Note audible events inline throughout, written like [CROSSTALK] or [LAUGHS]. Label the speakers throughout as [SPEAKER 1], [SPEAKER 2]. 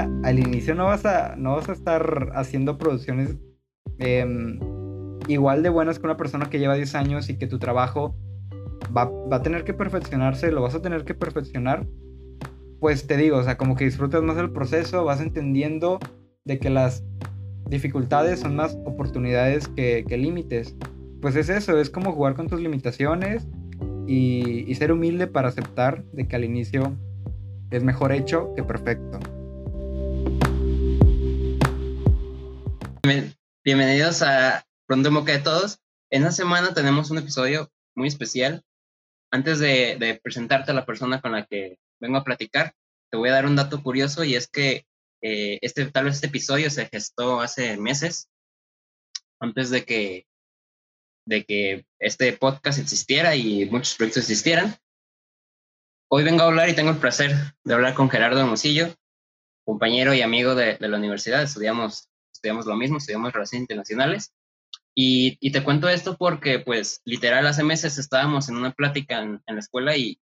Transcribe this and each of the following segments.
[SPEAKER 1] al inicio no vas a, no vas a estar haciendo producciones em, igual de buenas que una persona que lleva 10 años y que tu trabajo va, va, a tener que perfeccionarse, lo vas a tener que perfeccionar. Pues te digo, o sea, como que disfrutas más el proceso, vas entendiendo de que las dificultades son más oportunidades que, que límites. Pues es eso, es como jugar con tus limitaciones y, y ser humilde para aceptar de que al inicio es mejor hecho que perfecto.
[SPEAKER 2] Bienvenidos a Pronto en Boca de Todos. En esta semana tenemos un episodio muy especial. Antes de, presentarte a la persona con la que vengo a platicar, te voy a dar un dato curioso y es que eh, este, tal vez este episodio se gestó hace meses, antes de que, de que este podcast existiera y muchos proyectos existieran. Hoy vengo a hablar y tengo el placer de hablar con Gerardo Hermosillo, compañero y amigo de, la universidad. Estudiamos, estudiamos lo mismo, estudiamos Relaciones Internacionales. Y, y, te cuento esto porque, pues, literal, hace meses estábamos en una plática en, la escuela y,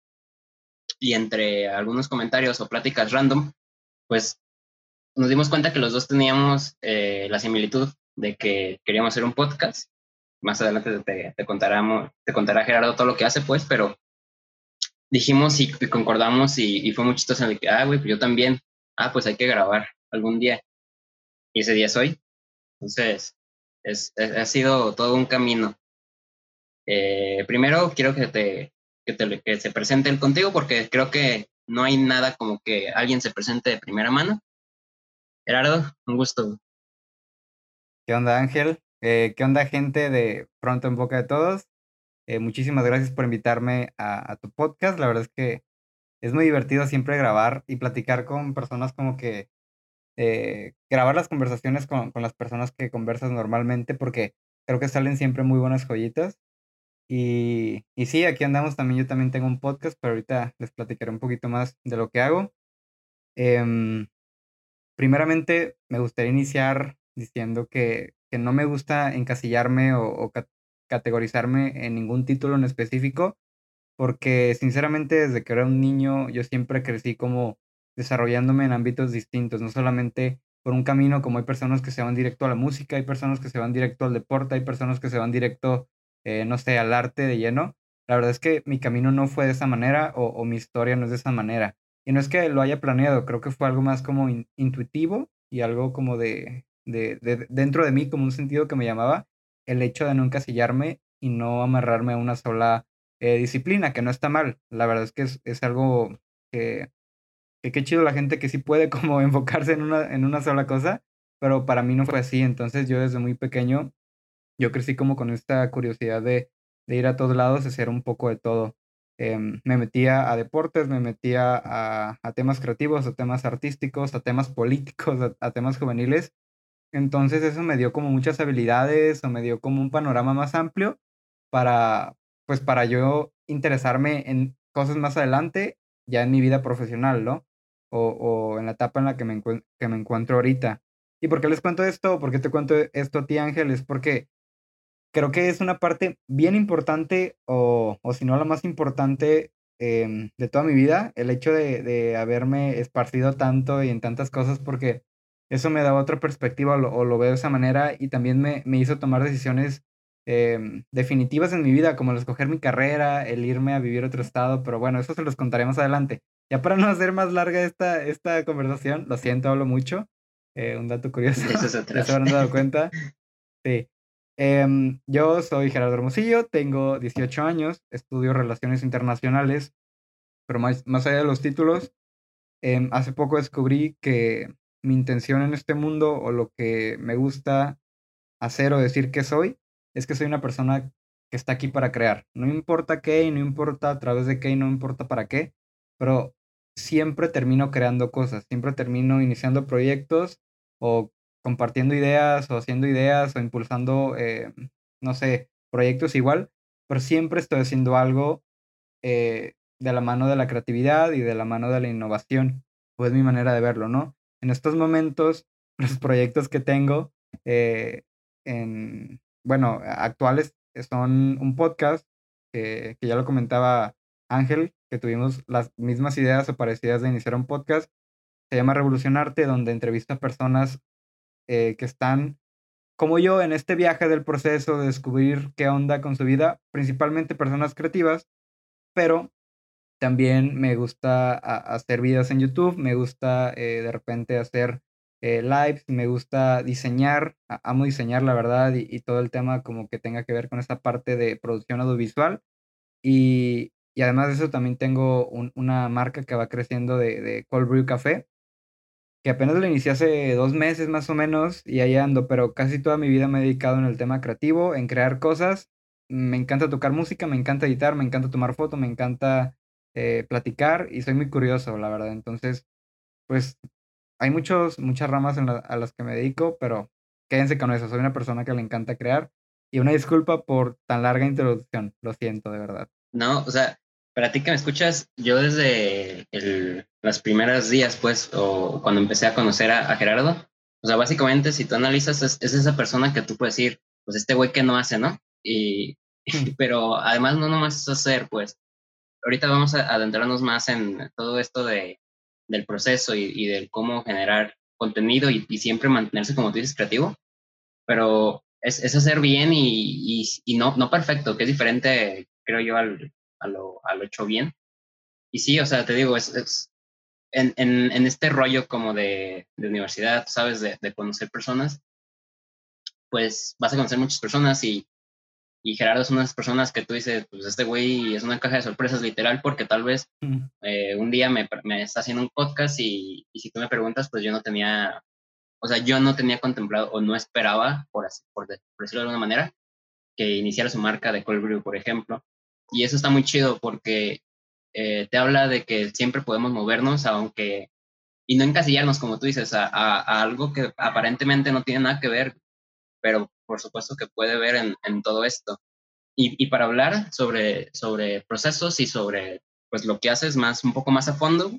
[SPEAKER 2] y entre algunos comentarios o pláticas random, pues nos dimos cuenta que los dos teníamos eh, la similitud de que queríamos hacer un podcast. Más adelante te, te, contará, te contará Gerardo todo lo que hace, pues, pero dijimos y, concordamos y, fue muy chistoso en el que, ah, güey, pues yo también, ah, pues hay que grabar algún día. Y ese día es hoy. Entonces, es, ha sido todo un camino. Eh, primero quiero que te, que te que se presente el contigo porque creo que no hay nada como que alguien se presente de primera mano. Gerardo, un gusto.
[SPEAKER 1] ¿Qué onda Ángel? Eh, ¿Qué onda gente de Pronto en Boca de Todos? Eh, muchísimas gracias por invitarme a, tu podcast. La verdad es que es muy divertido siempre grabar y platicar con personas como que eh, grabar las conversaciones con, con, las personas que conversas normalmente porque creo que salen siempre muy buenas joyitas. Y, y sí, aquí andamos también. Yo también tengo un podcast, pero ahorita les platicaré un poquito más de lo que hago. Em, primeramente, me gustaría iniciar diciendo que, que no me gusta encasillarme o, categorizarme en ningún título en específico, porque sinceramente desde que era un niño yo siempre crecí como desarrollándome en ámbitos distintos, no solamente por un camino como hay personas que se van directo a la música, hay personas que se van directo al deporte, hay personas que se van directo, eh, no sé, al arte de lleno. La verdad es que mi camino no fue de esa manera o, mi historia no es de esa manera. Y no es que lo haya planeado, creo que fue algo más como intuitivo y algo como de, de, de, dentro de mí, como un sentido que me llamaba el hecho de no encasillarme y no amarrarme a una sola eh, disciplina, que no está mal. La verdad es que es, algo que, que qué chido la gente que sí puede como [LAUGHS] enfocarse en una, en una sola cosa, pero para mí no fue así. Entonces yo desde muy pequeño, yo crecí como con esta curiosidad de, de ir a todos lados, hacer un poco de todo. Em, me metía a deportes, me metía a, a, temas creativos, a temas artísticos, a temas políticos, [LAUGHS] a temas juveniles. Entonces eso me dio como muchas habilidades o me dio como un panorama más amplio para, pues para yo interesarme en cosas más adelante, ya en mi vida profesional, ¿no? O, o en la etapa en la que me, que me encuentro ahorita. ¿Y por qué les cuento esto? ¿Por qué te cuento esto a ti, Ángel? Es porque creo que es una parte bien importante, o, o si no la más importante em, de toda mi vida, el hecho de, de haberme esparcido tanto y en tantas cosas, porque eso me daba otra perspectiva o lo, veo de esa manera y también me, me hizo tomar decisiones em, definitivas en mi vida, como el escoger mi carrera, el irme a vivir a otro estado, pero bueno, eso se los contaré más adelante. Ya para no hacer más larga esta, esta conversación, lo siento, hablo mucho. Eh, un dato curioso, ya se habrán dado cuenta. Sí. Em, yo soy Gerardo Hermosillo, tengo 18 años, estudio Relaciones Internacionales, pero más, más allá de los títulos, em, hace poco descubrí que mi intención en este mundo o lo que me gusta hacer o decir que soy, es que soy una persona que está aquí para crear. No importa qué y no importa a través de qué y no importa para qué, pero siempre termino creando cosas, siempre termino iniciando proyectos o compartiendo ideas o haciendo ideas o impulsando, eh, no sé, proyectos igual, pero siempre estoy haciendo algo eh, de la mano de la creatividad y de la mano de la innovación. Pues mi manera de verlo, ¿no? en estos momentos, [LAUGHS] los proyectos que tengo, eh, en, bueno, actuales son un podcast, que, que ya lo comentaba Ángel, que tuvimos las mismas ideas o parecidas de iniciar un podcast. se llama Revolucionarte, donde entrevisto a personas eh, que están como yo en este viaje del proceso de descubrir qué onda con su vida, principalmente personas creativas, pero también me gusta hacer videos en YouTube, me gusta eh, de repente hacer eh, lives, me gusta diseñar, amo diseñar la verdad y, todo el tema como que tenga que ver con esta parte de producción audiovisual. Y, además de eso también tengo una marca que va creciendo de, de Cold Brew Café, que apenas lo inicié hace dos meses más o menos y ahí ando, pero casi toda mi vida me he dedicado en el tema creativo, en crear cosas. Me encanta tocar música, me encanta editar, me encanta tomar fotos, me encanta eh, platicar y soy muy curioso, la verdad. Entonces, pues hay muchos, muchas ramas a las que me dedico, pero quédense con eso. Soy una persona que le encanta crear y una disculpa por tan larga introducción. Lo siento, de verdad.
[SPEAKER 2] No, o sea, para ti que me escuchas, yo desde el, los primeros días, pues, o cuando empecé a conocer a, Gerardo, o sea, básicamente si tú analizas, es, esa persona que tú puedes decir, pues este güey que no hace, ¿no? Y, hmm. [LAUGHS] pero además no nomás es hacer, pues, ahorita vamos a adentrarnos más en todo esto de, del proceso y, y del cómo generar contenido y, siempre mantenerse, como tú dices, creativo, pero es, es hacer bien y, y, no, no perfecto, que es diferente, creo yo, al, a lo, a lo hecho bien. Y sí, o sea, te digo, es, es en, en, en, este rollo como de, de universidad, ¿sabes? De, de, conocer personas, pues vas a conocer muchas personas y, y Gerardo es una de las personas que tú dices, pues este güey es una caja de sorpresas literal porque tal vez eh, un día me, me, está haciendo un podcast y, y, si tú me preguntas, pues yo no tenía, o sea, yo no tenía contemplado o no esperaba, por, así, por, por decirlo de alguna manera, que iniciara su marca de Cold Brew, por ejemplo. Y eso está muy chido porque eh, te habla de que siempre podemos movernos, aunque, y no encasillarnos, como tú dices, a, algo que aparentemente no tiene nada que ver, pero por supuesto que puede ver en, todo esto. Y, para hablar sobre, sobre procesos y sobre pues lo que haces más, un poco más a fondo,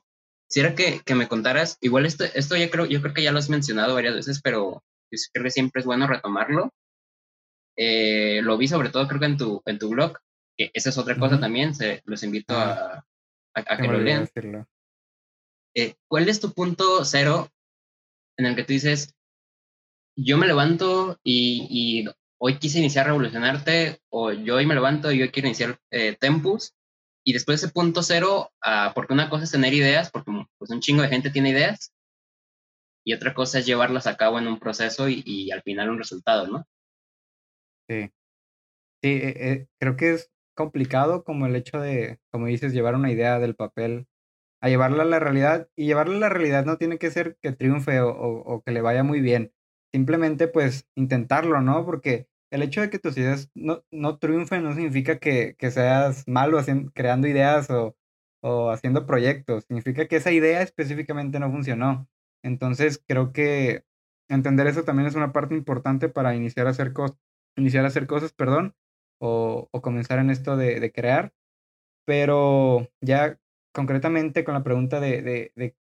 [SPEAKER 2] quisiera que, que me contaras, igual esto, esto ya creo, yo creo que ya lo has mencionado varias veces, pero creo que siempre es bueno retomarlo. Eh, lo vi sobre todo creo que en tu, en tu blog, esa es otra cosa también, se, los invito a, a, que lo lean. Eh, ¿Cuál es tu punto cero en el que tú dices, yo me levanto y, y hoy quise iniciar Revolucionarte, o yo hoy me levanto y hoy quiero iniciar eh, Tempus, y después ese punto cero, uh, porque una cosa es tener ideas, porque pues un chingo de gente tiene ideas, y otra cosa es llevarlas a cabo en un proceso y, y al final un resultado, ¿no?
[SPEAKER 1] Sí. Sí, eh, eh, creo que es complicado como el hecho de, como dices, llevar una idea del papel a llevarla a la realidad. Y llevarla a la realidad no tiene que ser que triunfe o, que le vaya muy bien. Simplemente pues intentarlo, ¿no? Porque el hecho de que tus ideas no, no triunfen no significa que, que seas malo haciendo, creando ideas o, o haciendo proyectos. Significa que esa idea específicamente no funcionó. Entonces creo que entender eso también es una parte importante para iniciar a hacer, cosas iniciar a hacer cosas, perdón, o, comenzar en esto de, crear. Pero ya concretamente con la pregunta de, de,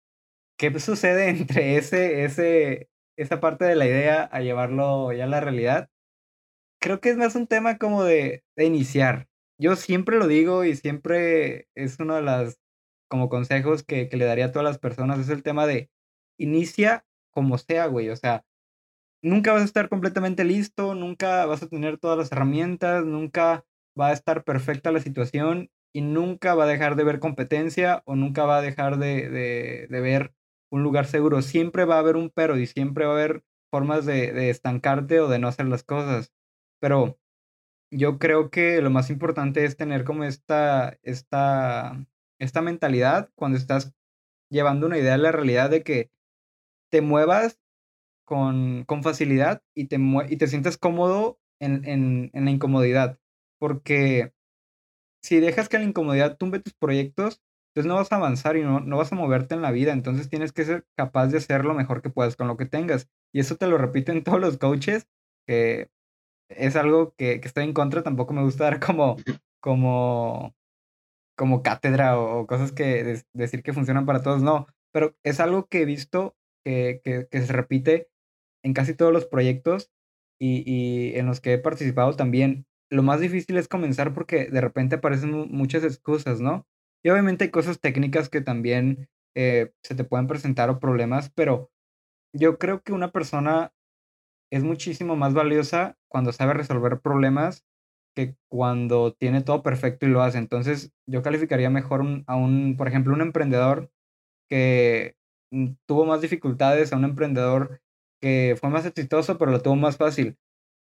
[SPEAKER 1] qué sucede [LAUGHS] entre ese, ese, esa parte de la idea a llevarlo ya a la realidad, creo que es más un tema como de, de iniciar. Yo siempre lo digo y siempre es uno de los como consejos que, que le daría a todas las personas, es el tema de inicia como sea, güey. O sea, nunca vas a estar completamente listo, nunca vas a tener todas las herramientas, nunca va a estar perfecta la situación y nunca va a dejar de ver competencia o nunca va a dejar de, de, ver un lugar seguro. Siempre va a haber un pero y siempre va a haber formas de, de estancarte o de no hacer las cosas. Pero yo creo que lo más importante es tener como esta, esta, esta mentalidad cuando estás llevando una idea a la realidad de que te muevas con, con facilidad y te, y te sientes cómodo en, en, en la incomodidad. Porque si dejas que la incomodidad tumbe tus proyectos, entonces no vas a avanzar y no, no, vas a moverte en la vida. Entonces tienes que ser capaz de hacer lo mejor que puedas con lo que tengas. Y eso te lo repiten [LAUGHS] todos los coaches, que es algo que, que estoy en contra. Tampoco me gusta dar como, como, como cátedra o, cosas que decir que funcionan para todos. No, pero es algo que he visto que, que, que se repite en casi todos los proyectos y, y, en los que he participado también, lo más difícil es comenzar porque de repente aparecen muchas excusas, ¿no? Y obviamente hay cosas técnicas que también eh, se te pueden presentar problemas, pero yo creo que una persona es muchísimo más valiosa cuando sabe resolver problemas que cuando tiene todo perfecto y lo hace. Entonces, yo calificaría mejor a un, por ejemplo, un emprendedor que mm, tuvo más dificultades, a un emprendedor que fue más exitoso, pero lo tuvo más fácil.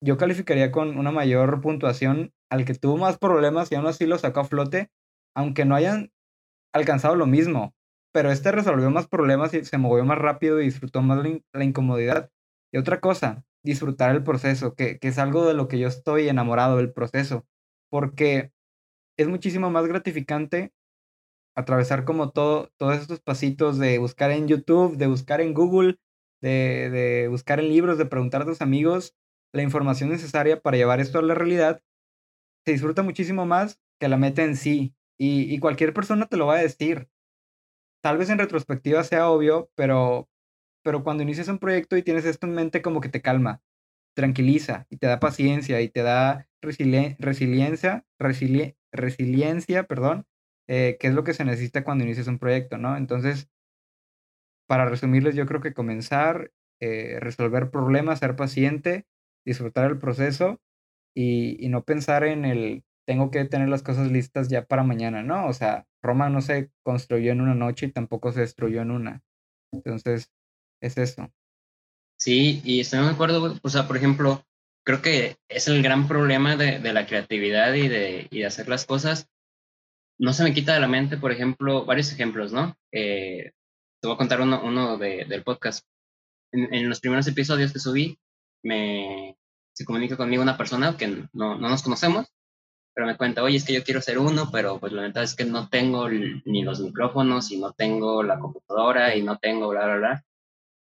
[SPEAKER 1] Yo calificaría con una mayor puntuación al que tuvo más problemas y aún así lo sacó a flote, aunque no hayan alcanzado lo mismo. Pero este resolvió más problemas y se movió más rápido y disfrutó más la, incomodidad. Y otra cosa, disfrutar el proceso, que, que es algo de lo que yo estoy enamorado del proceso, porque es muchísimo más gratificante atravesar como todo, todos estos pasitos de buscar en YouTube, de buscar en Google, de, de, buscar en libros, de preguntar a tus amigos la información necesaria para llevar esto a la realidad, se disfruta muchísimo más que la meta en sí. Y, y cualquier persona te lo va a decir. Tal vez en retrospectiva sea obvio, pero, pero cuando inicias un proyecto y tienes esto en mente, como que te calma, tranquiliza y te da paciencia y te da resiliencia, resiliencia, perdón, eh, que es lo que se necesita cuando inicias un proyecto, ¿no? Entonces, para resumirles, yo creo que comenzar, eh, resolver problemas, ser paciente, disfrutar el proceso y, no pensar en el tengo que tener las cosas listas ya para mañana, ¿no? O sea, Roma no se construyó en una noche y tampoco se destruyó en una. Entonces, es eso.
[SPEAKER 2] Sí, y estoy de acuerdo, o sea, por ejemplo, creo que es el gran problema de, la creatividad y de, y de, hacer las cosas. No se me quita de la mente, por ejemplo, varios ejemplos, ¿no? Eh, te voy a contar uno, uno de, del podcast. En, en, los primeros episodios que subí, me, se comunica conmigo una persona que no, no nos conocemos pero me cuenta, oye, es que yo quiero ser uno, pero pues la verdad es que no tengo ni los micrófonos y no tengo la computadora y no tengo bla, bla, bla.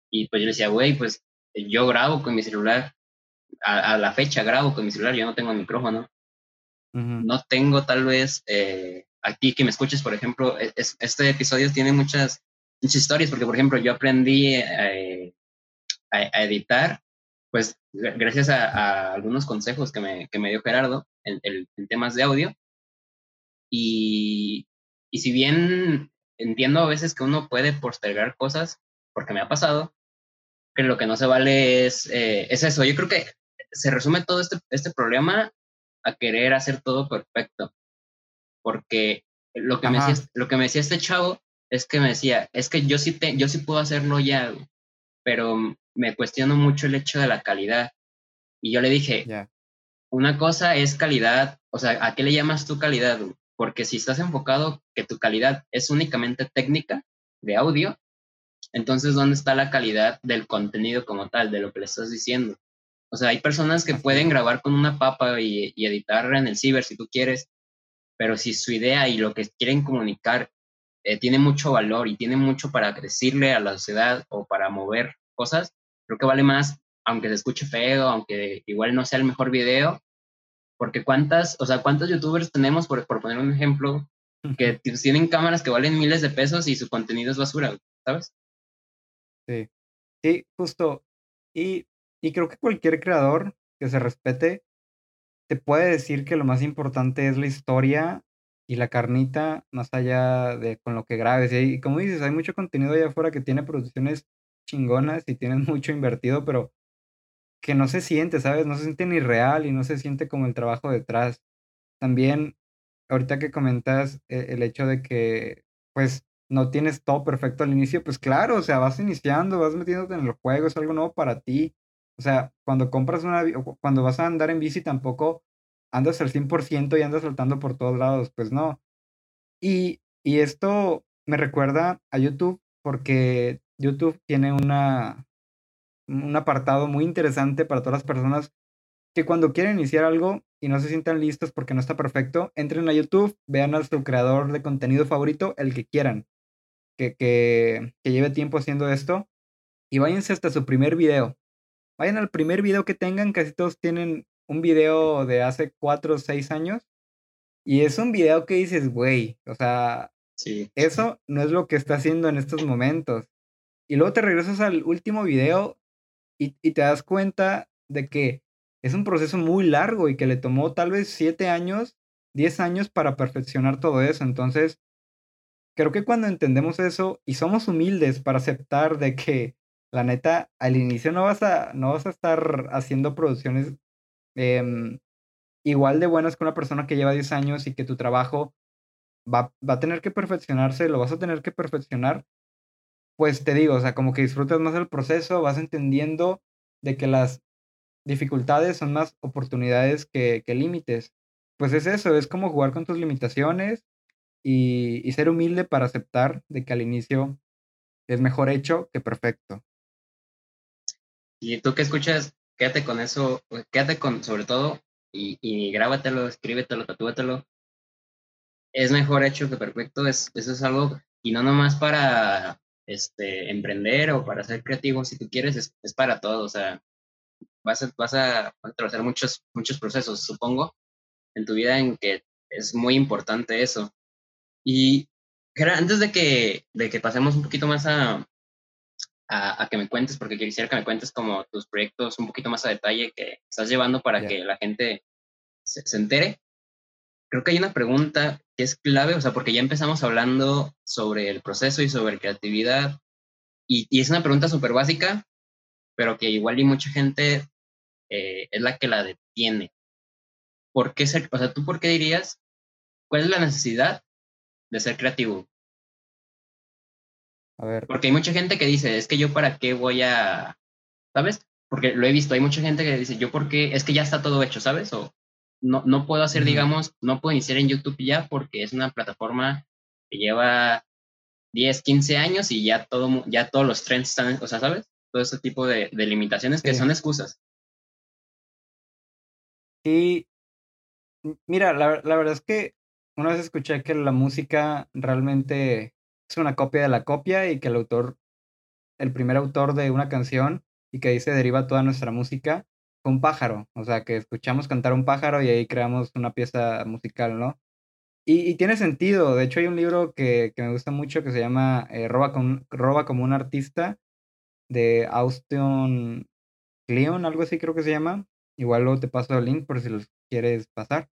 [SPEAKER 2] Y pues yo le decía, güey, pues yo grabo con mi celular, a, la fecha grabo con mi celular, yo no tengo micrófono. No tengo tal vez, eh, aquí que me escuches, por ejemplo, e, este episodio tiene muchas historias, porque por ejemplo yo aprendí eh, a editar pues gracias a, algunos consejos que me, que me dio Gerardo en, en, temas de audio. Y, y, si bien entiendo a veces que uno puede postergar cosas, porque me ha pasado, que lo que no se vale es, eh, es eso. Yo creo que se resume todo este, este problema a querer hacer todo perfecto. Porque lo que, me decía, lo que me decía este chavo es que me decía, es que yo sí, te, yo sí puedo hacerlo ya, pero me cuestiono mucho el hecho de la calidad. Y yo le dije, una cosa es calidad, o sea, ¿a qué le llamas tu calidad? Porque si estás enfocado que tu calidad es únicamente técnica de audio, entonces ¿dónde está la calidad del contenido como tal, de lo que le estás diciendo? O sea, hay personas que pueden grabar con una papa y, y editar en el ciber si tú quieres, pero si su idea y lo que quieren comunicar eh, tiene mucho valor y tiene mucho para decirle a la sociedad o para mover cosas, creo que vale más, aunque se escuche feo, aunque igual no sea el mejor video, porque cuántas, o sea, cuántos youtubers tenemos, por, por poner un ejemplo, que tienen cámaras que valen miles de pesos y su contenido es basura, ¿sabes?
[SPEAKER 1] Sí, sí, justo. Y, y creo que cualquier creador que se respete te puede decir que lo más importante es la historia y la carnita más allá de con lo que grabes. Y como dices, hay mucho contenido allá afuera que tiene producciones chingonas y tienen [LAUGHS] mucho invertido, pero que no se siente, ¿sabes? No se siente ni real y no se siente como el trabajo detrás. También, ahorita que comentas eh, el hecho de que, pues, no tienes todo perfecto al inicio, pues claro, o sea, vas iniciando, vas metiéndote en el juego, es algo nuevo para ti. O sea, cuando compras una, cuando vas a andar en bici tampoco andas al 100% y andas saltando por todos lados, pues no. Y, y esto me recuerda a YouTube porque YouTube tiene una, un apartado muy interesante para todas las personas que cuando quieren iniciar algo y no se sientan listos porque no está perfecto, entren a YouTube, vean a su creador de contenido favorito, el que quieran, que, que, que lleve tiempo haciendo esto, y váyanse hasta su primer video. Vayan al primer video que tengan, casi todos tienen un video de hace cuatro o seis años, y es un video que dices, güey, o sea, sí. eso no es lo que está haciendo en estos momentos. Y luego te regresas al último video y, y, te das cuenta de que es un proceso muy largo y que le tomó tal vez siete años, diez años para perfeccionar todo eso. Entonces, creo que cuando entendemos eso y somos humildes para aceptar de que la neta al inicio no vas a, no vas a estar haciendo producciones em, igual de buenas que una persona que lleva 10 años y que tu trabajo va, va a tener que perfeccionarse, lo vas a tener que perfeccionar, pues te digo, o sea, como que disfrutas más el proceso, vas entendiendo de que las dificultades son más oportunidades que, que límites. Pues es eso, es como jugar con tus limitaciones y, y ser humilde para aceptar de que al inicio es mejor hecho que perfecto.
[SPEAKER 2] Y tú que escuchas, quédate con eso, quédate con, sobre todo, y, y grábatelo, escríbetelo, tatúatelo. Es mejor hecho que perfecto, es, eso es algo, y no nomás para este, emprender o para ser creativo, si tú quieres, es, es para todo, o sea, vas a, vas a atravesar muchos, muchos procesos, supongo, en tu vida en que es muy importante eso. Y antes de que, de que pasemos un poquito más a, a, que me cuentes, porque quisiera que me cuentes como tus proyectos un poquito más a detalle que estás llevando para que la gente se, se, entere. Creo que hay una pregunta que es clave, o sea, porque ya empezamos hablando sobre el proceso y sobre creatividad, y, y es una pregunta súper básica, pero que igual y mucha gente eh, es la que la detiene. ¿Por qué ser, o sea, tú por qué dirías, cuál es la necesidad de ser creativo?
[SPEAKER 1] A ver.
[SPEAKER 2] Porque hay mucha gente que dice, es que yo para qué voy a, ¿sabes? Porque lo he visto, hay mucha gente que dice, yo porque, es que ya está todo hecho, ¿sabes? O no, no puedo hacer, digamos, no puedo iniciar en YouTube ya porque es una plataforma que lleva 10, 15 años y ya todo, ya todos los trends están, o sea, ¿sabes? Todo ese tipo de, de limitaciones que
[SPEAKER 1] Sí.
[SPEAKER 2] son excusas.
[SPEAKER 1] Y mira, la, la verdad es que una vez escuché que la música realmente es una copia de la copia y que el autor, el primer autor de una canción y que ahí se deriva toda nuestra música, fue un pájaro. O sea, que escuchamos cantar un pájaro y ahí creamos una pieza musical, ¿no? Y, y tiene sentido. De hecho, hay un libro que, que me gusta mucho que se llama eh, Roba, con, Roba como un artista de Austin Kleon, algo así creo que se llama. Igual luego te paso el link por si los quieres pasar.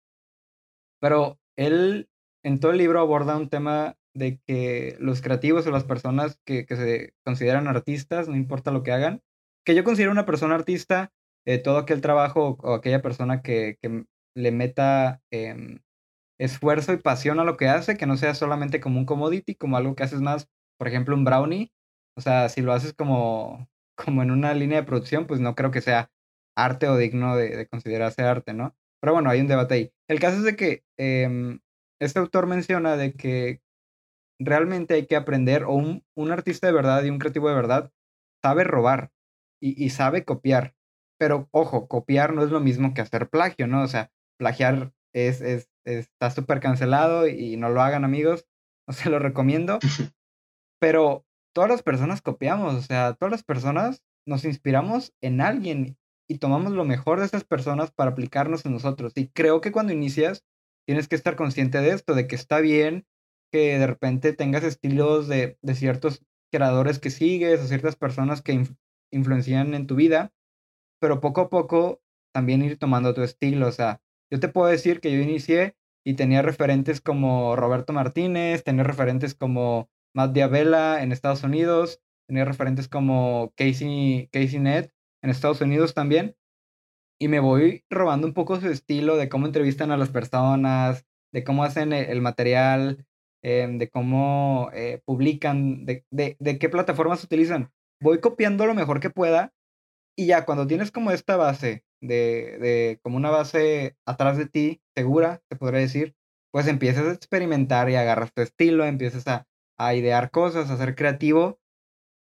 [SPEAKER 1] Pero él en todo el libro aborda un tema de que los creativos o las personas que, que se consideran artistas, no importa lo que hagan, que yo considero una persona artista, eh, todo aquel trabajo o aquella persona que, que le meta eh, esfuerzo y pasión a lo que hace, que no sea solamente como un commodity, como algo que haces más, por ejemplo, un brownie. O sea, si lo haces como, [LAUGHS] como en una línea de producción, pues no creo que sea arte o digno de, de considerarse arte, ¿no? Pero bueno, hay un debate ahí. El caso es de que eh, este autor menciona de que realmente hay que aprender, o un, un, artista de verdad y un creativo de verdad sabe robar y, y sabe copiar. Pero ojo, copiar no es lo mismo que hacer plagio, ¿no? O sea, plagiar es, es, está súper cancelado y no lo hagan amigos, [LAUGHS] no se lo recomiendo. Pero todas las personas copiamos, o sea, todas las personas nos inspiramos en alguien y tomamos lo mejor de esas personas para aplicarnos en nosotros. Y creo que cuando inicias tienes que estar consciente de esto, de que está bien que de repente tengas estilos de, de ciertos creadores que sigues o ciertas personas que inf influencian en tu vida, pero poco a poco también ir tomando tu estilo. O sea, yo te puedo decir que yo inicié y tenía referentes como Roberto Martínez, tenía referentes como Matt Diabella en Estados Unidos, tenía referentes como Casey, Casey Net en Estados Unidos también. Y me voy robando un poco su estilo de cómo entrevistan a las personas, de cómo hacen el, el material, eh, de cómo eh, publican, de, de, de, qué plataformas utilizan. Voy copiando lo mejor que pueda y ya cuando tienes como esta base, de, de como una base atrás de ti, segura, te podría decir, pues empiezas a experimentar y agarras tu estilo, empiezas a, a idear cosas, a ser creativo.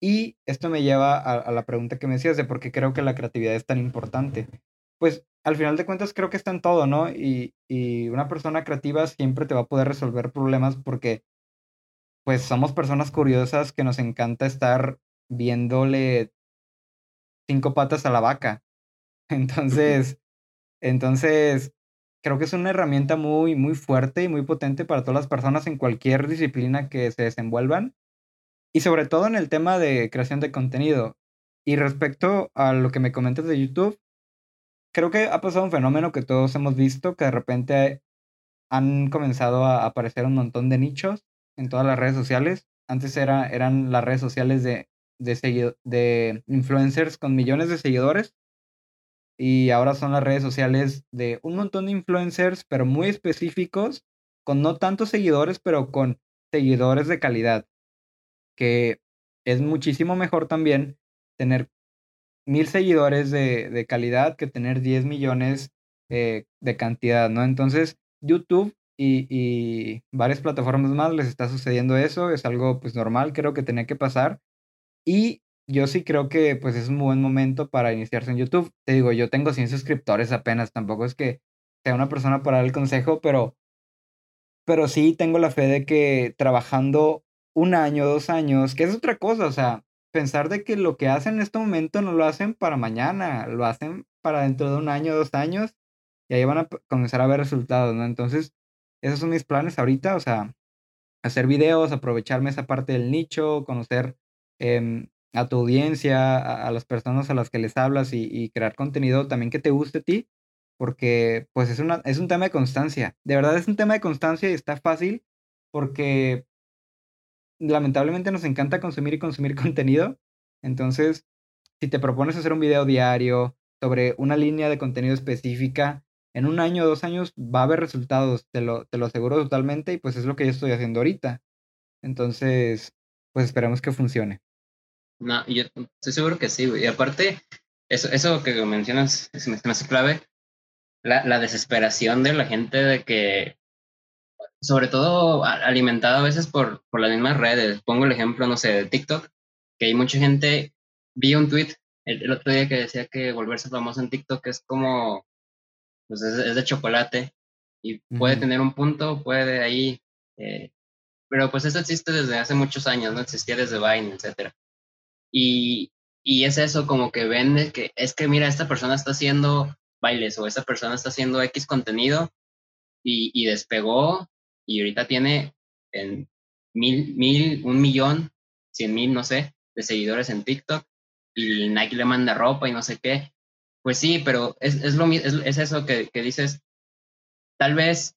[SPEAKER 1] Y esto me lleva a, a, la pregunta que me decías de por qué creo que la creatividad es tan importante. Pues al final de cuentas creo que está en todo, ¿no? Y, y una persona creativa siempre te va a poder resolver problemas porque pues somos personas curiosas que nos encanta estar viéndole cinco patas a la vaca. [LAUGHS] Entonces, entonces, creo que es una herramienta muy, muy fuerte y muy potente para todas las personas en cualquier disciplina que se desenvuelvan. Y sobre todo en el tema de creación de contenido. Y respecto a lo que me comentas de YouTube, creo que ha pasado un fenómeno que todos hemos visto, que de repente han comenzado a aparecer un montón de nichos en todas las redes sociales. Antes era, eran las redes sociales de, de, de influencers con millones de seguidores. Y ahora son las redes sociales de un montón de influencers, pero muy específicos, con no tantos seguidores, pero con seguidores de calidad. Que es muchísimo mejor también tener mil seguidores de, de calidad que tener 10 millones eh, de cantidad, ¿no? Entonces, YouTube y, y, varias plataformas más les está sucediendo eso, es algo pues normal, creo que tenía que pasar. Y yo sí creo que pues es un buen momento para iniciarse en YouTube. Te digo, yo tengo 100 suscriptores apenas, tampoco es que sea una persona para dar el consejo, pero, pero sí tengo la fe de que trabajando un año, dos años, que es otra cosa, o sea, pensar de que lo que hacen en este momento no lo hacen para mañana, lo hacen para dentro de un año, dos años, y ahí van a comenzar a ver resultados, ¿no? Entonces, esos son mis planes ahorita, o sea, hacer videos, aprovecharme esa parte del nicho, conocer em, a tu audiencia, a, las personas a las que les hablas y, crear contenido también que te guste a ti, porque pues es, una, es un tema de constancia. De verdad es un tema de constancia y está fácil porque lamentablemente nos encanta consumir y consumir [LAUGHS] contenido. Entonces, si te propones hacer un video diario sobre una línea de contenido específica, en un año o dos años va a haber resultados, te lo, te lo aseguro totalmente y pues es lo que yo estoy haciendo ahorita. Entonces, pues esperamos que funcione.
[SPEAKER 2] No, yo estoy seguro que sí, Y aparte, eso, eso que mencionas es, me hace clave, la, la desesperación de la gente de que sobre todo alimentado a veces por, por las mismas redes. Pongo el ejemplo, no sé, de TikTok, que hay mucha gente, vi un tweet el, otro día que decía que volverse famoso en TikTok es como, pues es, de chocolate y puede tener un punto, puede ahí, eh, pero pues eso existe desde hace muchos años, ¿no? Existía desde Vine, etcétera. Y, y es eso como que vende que es que mira, esta persona está haciendo bailes o esta persona está haciendo X contenido y, y despegó y ahorita tiene en mil, mil, un millón, cien mil, no sé, de seguidores en TikTok y Nike le manda ropa y no sé qué. Pues sí, pero es, es lo es, es eso que, dices, tal vez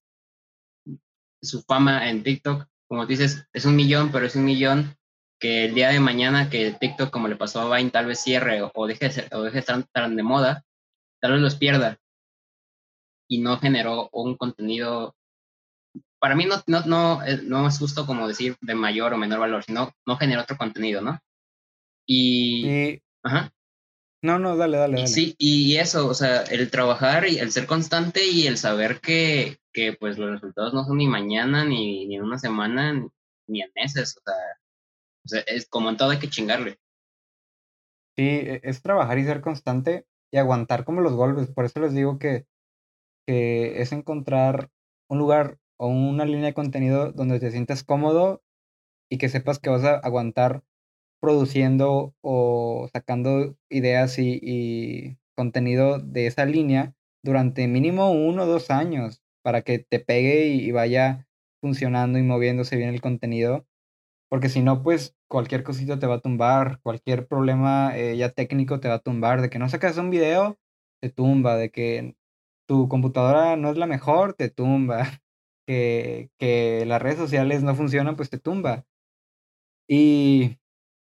[SPEAKER 2] su fama en TikTok, como dices, es un millón, pero es un millón que el día de mañana que TikTok, como le pasó a Vine, tal vez cierre o, deje, de o deje de estar tan de moda, tal vez los pierda y no generó un contenido para mí no, no, no, eh, no es justo como decir de mayor o menor valor, sino no genera otro contenido, ¿no? Y... Ajá.
[SPEAKER 1] No, no, dale, dale,
[SPEAKER 2] dale. Sí, y eso, o sea, el trabajar y el ser constante y el saber que, que pues los resultados no son ni mañana, ni, ni en una semana, ni, en meses, o sea, o sea, es como en todo hay que chingarle.
[SPEAKER 1] Sí, e, es trabajar y ser constante y aguantar como los golpes. Por eso les digo que, que es encontrar un lugar o una línea de contenido donde te sientas cómodo y que sepas que vas a aguantar produciendo o sacando ideas y, contenido de esa línea durante mínimo uno o dos años para que te pegue y, vaya funcionando y moviéndose bien el contenido. Porque si no, pues cualquier cosita te va a tumbar, cualquier problema eh, ya técnico te va a tumbar, de que no sacas un video, te tumba, de que tu computadora no es la mejor, te tumba. [LAUGHS] que, que las redes sociales no funcionan, pues te tumba. Y,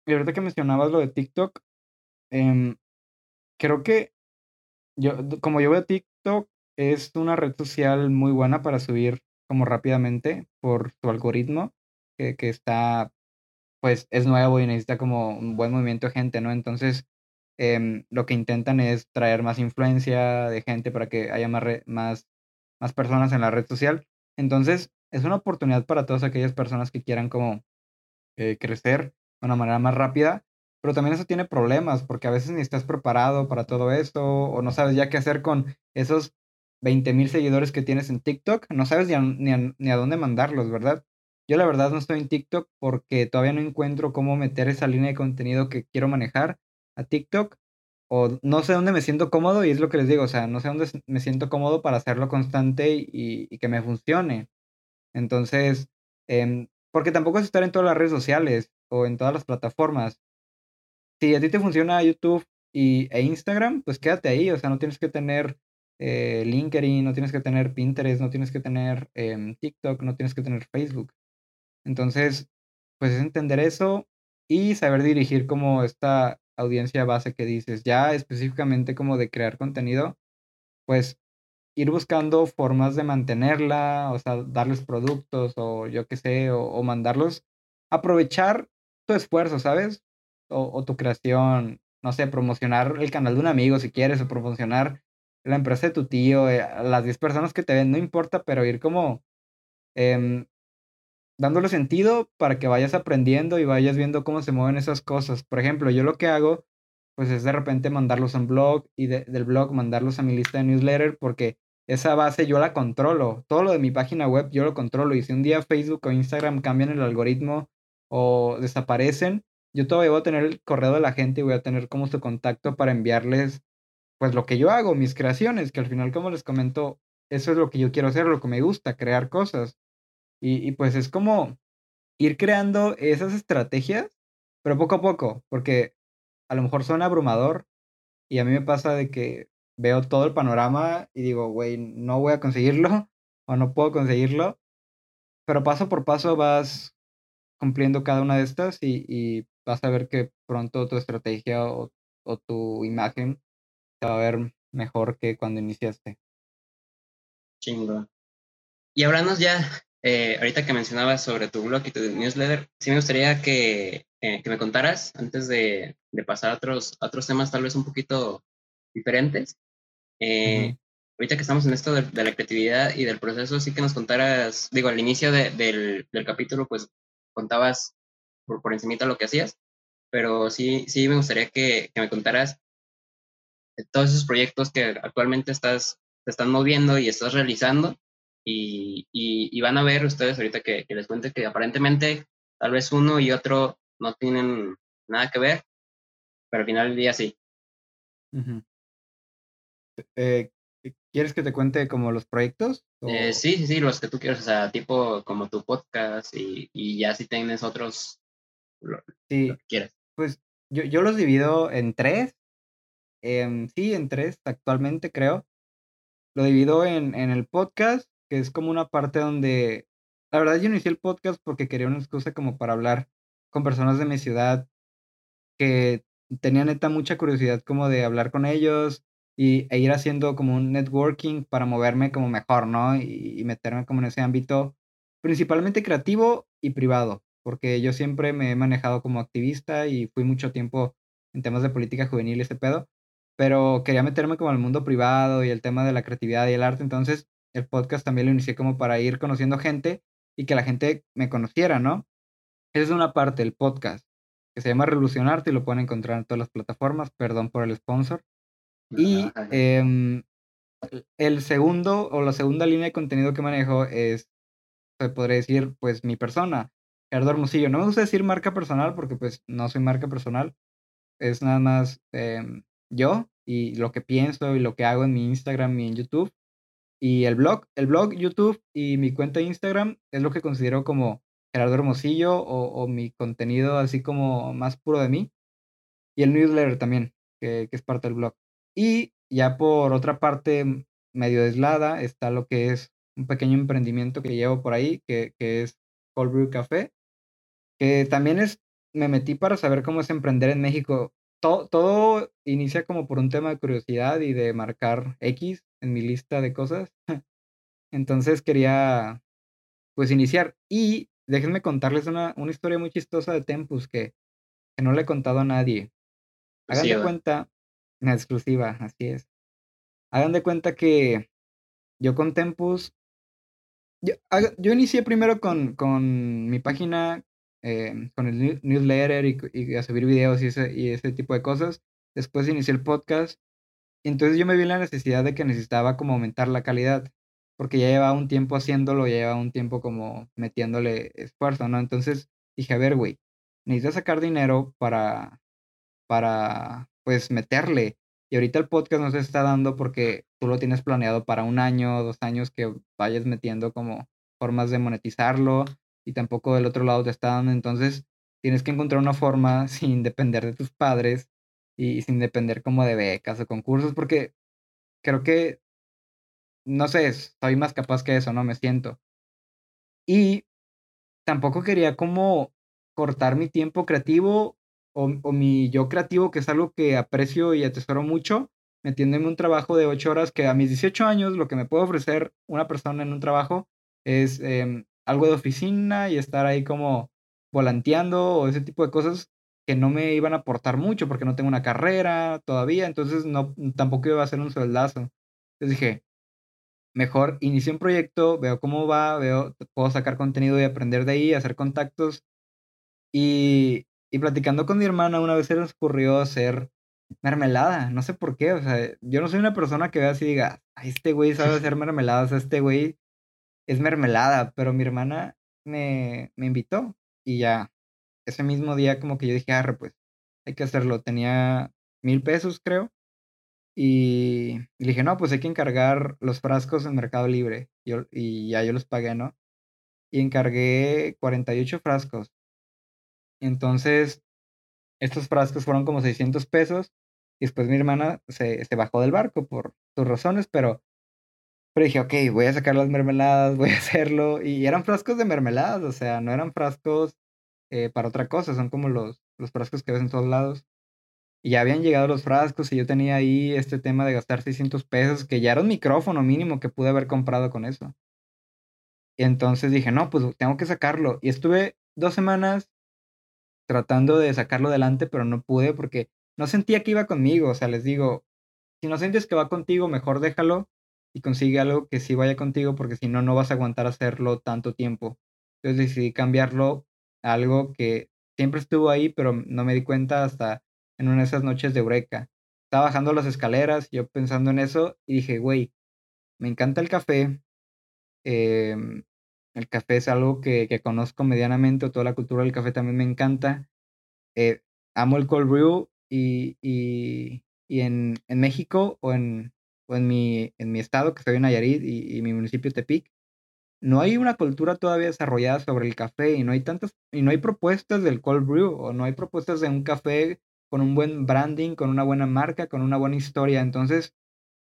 [SPEAKER 1] y ahorita que mencionabas lo de TikTok, em, creo que yo, como yo veo TikTok, es una red social muy buena para subir como rápidamente por su algoritmo, que, que está, pues es nuevo y necesita como un buen movimiento de gente, ¿no? Entonces, em, lo que intentan es traer más influencia de gente para que haya más, más, más personas en la red social. Entonces, es una oportunidad para todas aquellas personas que quieran como eh, crecer de una manera más rápida, pero también eso tiene problemas porque a veces ni estás preparado para todo esto o no sabes ya qué hacer con esos 20 mil seguidores que tienes en TikTok, no sabes ni a, ni, a, dónde mandarlos, ¿verdad? Yo la verdad no estoy en TikTok porque todavía no encuentro cómo meter esa línea de contenido que quiero manejar a TikTok o no sé dónde me siento cómodo y es lo que les digo, o sea, no sé dónde me siento cómodo para hacerlo constante y, que me funcione. Entonces, em, porque tampoco es estar en todas las redes sociales o en todas las plataformas. Si a ti te funciona YouTube y, e Instagram, pues quédate ahí, o sea, no tienes que tener eh, LinkedIn, no tienes que tener Pinterest, no tienes que tener em, TikTok, no tienes que tener Facebook. Entonces, pues es entender eso y saber dirigir como esta audiencia base que dices, ya específicamente como de crear contenido, pues ir buscando formas de mantenerla, o sea, darles productos o yo qué sé, o, mandarlos, aprovechar tu esfuerzo, ¿sabes? O, tu creación, no sé, promocionar el canal de un amigo si quieres, o promocionar la empresa de tu tío, eh, las 10 personas que te ven, no importa, pero ir como em, dándole sentido para que vayas aprendiendo y vayas viendo cómo se mueven esas cosas. Por ejemplo, yo lo que hago, pues es de repente mandarlos a un blog y del blog mandarlos a mi lista de newsletter porque esa base yo la controlo. Todo lo de mi página web yo lo controlo. Y si un día Facebook o Instagram cambian el algoritmo o desaparecen, yo todavía voy a tener el correo de la gente y voy a tener como su contacto para enviarles pues lo que yo hago, mis creaciones, que al final como les comento, eso es lo que yo quiero hacer, lo que me gusta, crear cosas. Y, pues es como ir creando esas estrategias, pero poco a poco, porque a lo mejor suena abrumador y a mí me pasa de que veo todo el panorama y digo, güey, no voy a conseguirlo [LAUGHS] o no puedo conseguirlo, pero paso por paso vas cumpliendo cada una de estas y, vas a ver que pronto tu estrategia o, o tu imagen se va a ver mejor que cuando iniciaste.
[SPEAKER 2] Chingo. Y hablando ya eh, ahorita que mencionabas sobre tu blog y tu newsletter, sí me gustaría que, eh, que me contaras, antes de, de pasar a otros, otros temas tal vez un poquito diferentes, eh, ahorita que estamos en esto de, la creatividad y del proceso, sí que nos contaras, digo, al inicio del, del, capítulo, pues contabas por, por encimita lo que hacías, pero sí, sí me gustaría que, que me contaras todos esos proyectos que actualmente estás, te están moviendo y estás realizando y, van a ver ustedes ahorita que, les cuente que aparentemente tal vez uno y otro no tienen nada que ver, pero al final del día sí.
[SPEAKER 1] Eh, ¿Quieres que te cuente como los proyectos?
[SPEAKER 2] Eh, sí, sí, sí, los que tú quieras, o sea, tipo como tu podcast y, y ya si tienes otros,
[SPEAKER 1] sí, quieres. Pues yo, yo los divido en tres. Em, sí, en tres actualmente creo. Lo divido en, en el podcast, que es como una parte donde, la verdad yo inicié el podcast porque quería una excusa como para hablar con personas de mi ciudad que tenía neta mucha curiosidad como de hablar con ellos y, e ir haciendo como un networking para moverme como mejor, ¿no? Y, meterme como en ese ámbito principalmente creativo y privado, porque yo siempre me he manejado como activista y fui mucho tiempo en temas de política juvenil y ese pedo, pero quería meterme como al mundo privado y el tema de la creatividad y el arte, entonces el podcast también lo inicié como para ir conociendo gente y que la gente me conociera, ¿no? Esa es una parte del podcast que se llama Revolucionarte y lo pueden encontrar en todas las plataformas, perdón por el sponsor. Y em, el segundo o la segunda línea de contenido que manejo es, se podría decir, pues mi persona, Gerardo Hermosillo. No me gusta decir marca personal porque pues no soy marca personal, es nada más em, yo y lo que pienso y lo que hago en mi Instagram y en YouTube. Y el blog, el blog, YouTube y mi cuenta de Instagram es lo que considero como Gerardo Hermosillo o, mi contenido así como más puro de mí. Y el newsletter también, que, es parte del blog. Y ya por otra parte, medio aislada, está lo que es un pequeño emprendimiento que llevo por ahí, que, que es Cold Brew Café, que también es, me metí para saber cómo es emprender en México. Todo, todo inicia como por un tema de curiosidad y de marcar X en mi lista de cosas. Entonces quería pues iniciar. Y déjenme contarles una, una historia muy chistosa de Tempus que, que no le he contado a nadie. Hagan de cuenta, una exclusiva, así es. Hagan de cuenta que yo con Tempus, yo, yo inicié primero con, con mi página, eh, con el newsletter y, y, a subir videos y ese, y ese tipo de cosas. Después inicié el podcast entonces yo me vi la necesidad de que necesitaba como aumentar la calidad, porque ya llevaba un tiempo haciéndolo, ya llevaba un tiempo como metiéndole esfuerzo, ¿no? Entonces dije, a ver, güey, necesitas sacar dinero para, para, pues, meterle. Y ahorita el podcast no se está dando porque tú lo tienes planeado para un año, dos años que vayas metiendo como formas de monetizarlo y tampoco del otro lado te está dando. Entonces tienes que encontrar una forma [LAUGHS] sin depender de tus padres y sin depender como de becas o concursos, porque creo que, no sé, soy más capaz que eso, ¿no? Me siento. Y tampoco quería como cortar mi tiempo creativo o, o mi yo creativo, que es algo que aprecio y atesoro mucho, metiéndome un trabajo de ocho horas que a mis 18 años lo que me puede ofrecer una persona en un trabajo es em, algo de oficina y estar ahí como volanteando o ese tipo de cosas que no me iban a aportar mucho porque no tengo una carrera todavía, entonces no, tampoco iba a ser un sueldazo. Entonces dije, mejor inicio un proyecto, veo cómo va, veo, puedo sacar contenido y aprender de ahí, hacer contactos. Y, y platicando con mi hermana, una vez se nos ocurrió hacer mermelada, no sé por qué, o sea, yo no soy una persona que vea así y diga, este güey sabe [LAUGHS] hacer mermeladas, este güey es mermelada, pero mi hermana me, me invitó y ya, ese mismo día como que yo dije, arre, pues hay que hacerlo, tenía mil pesos creo, y, dije, no, pues hay que encargar los frascos en Mercado Libre, yo, y ya yo los pagué, ¿no? Y encargué 48 frascos. Entonces, estos frascos fueron como 600 pesos y después mi hermana se, se bajó del barco por sus razones, pero, pero dije, ok, voy a sacar las mermeladas, [LAUGHS] voy a hacerlo. Y eran frascos de mermeladas, o sea, no eran frascos eh, para otra cosa, son como los, los frascos que ves en todos lados. Y ya habían llegado los frascos y yo tenía ahí este tema de gastar 600 pesos, que ya era un micrófono mínimo que pude haber comprado con eso. Y entonces dije, no, pues tengo que sacarlo. Y estuve dos semanas tratando de sacarlo adelante, pero no pude porque no sentía que iba conmigo. O sea, les digo, si no sientes que va contigo, mejor déjalo y consigue algo que sí vaya contigo, porque si no, no vas a aguantar hacerlo tanto tiempo. Entonces decidí cambiarlo a algo que siempre estuvo ahí, pero no me di cuenta hasta en una de esas noches de Eureka. Estaba bajando las escaleras, yo pensando en eso, y dije, güey, me encanta el café. Em, el café es algo que, que, conozco medianamente, toda la cultura del café también me encanta. Eh, amo el cold brew y, y, y en, en, México o en, o en, mi, en mi estado, que estoy en Nayarit y, y, mi municipio Tepic, no hay una cultura todavía desarrollada sobre el café y no hay tantas, y no hay propuestas del cold brew o no hay propuestas de un café con un buen branding, con una buena marca, con una buena historia. Entonces,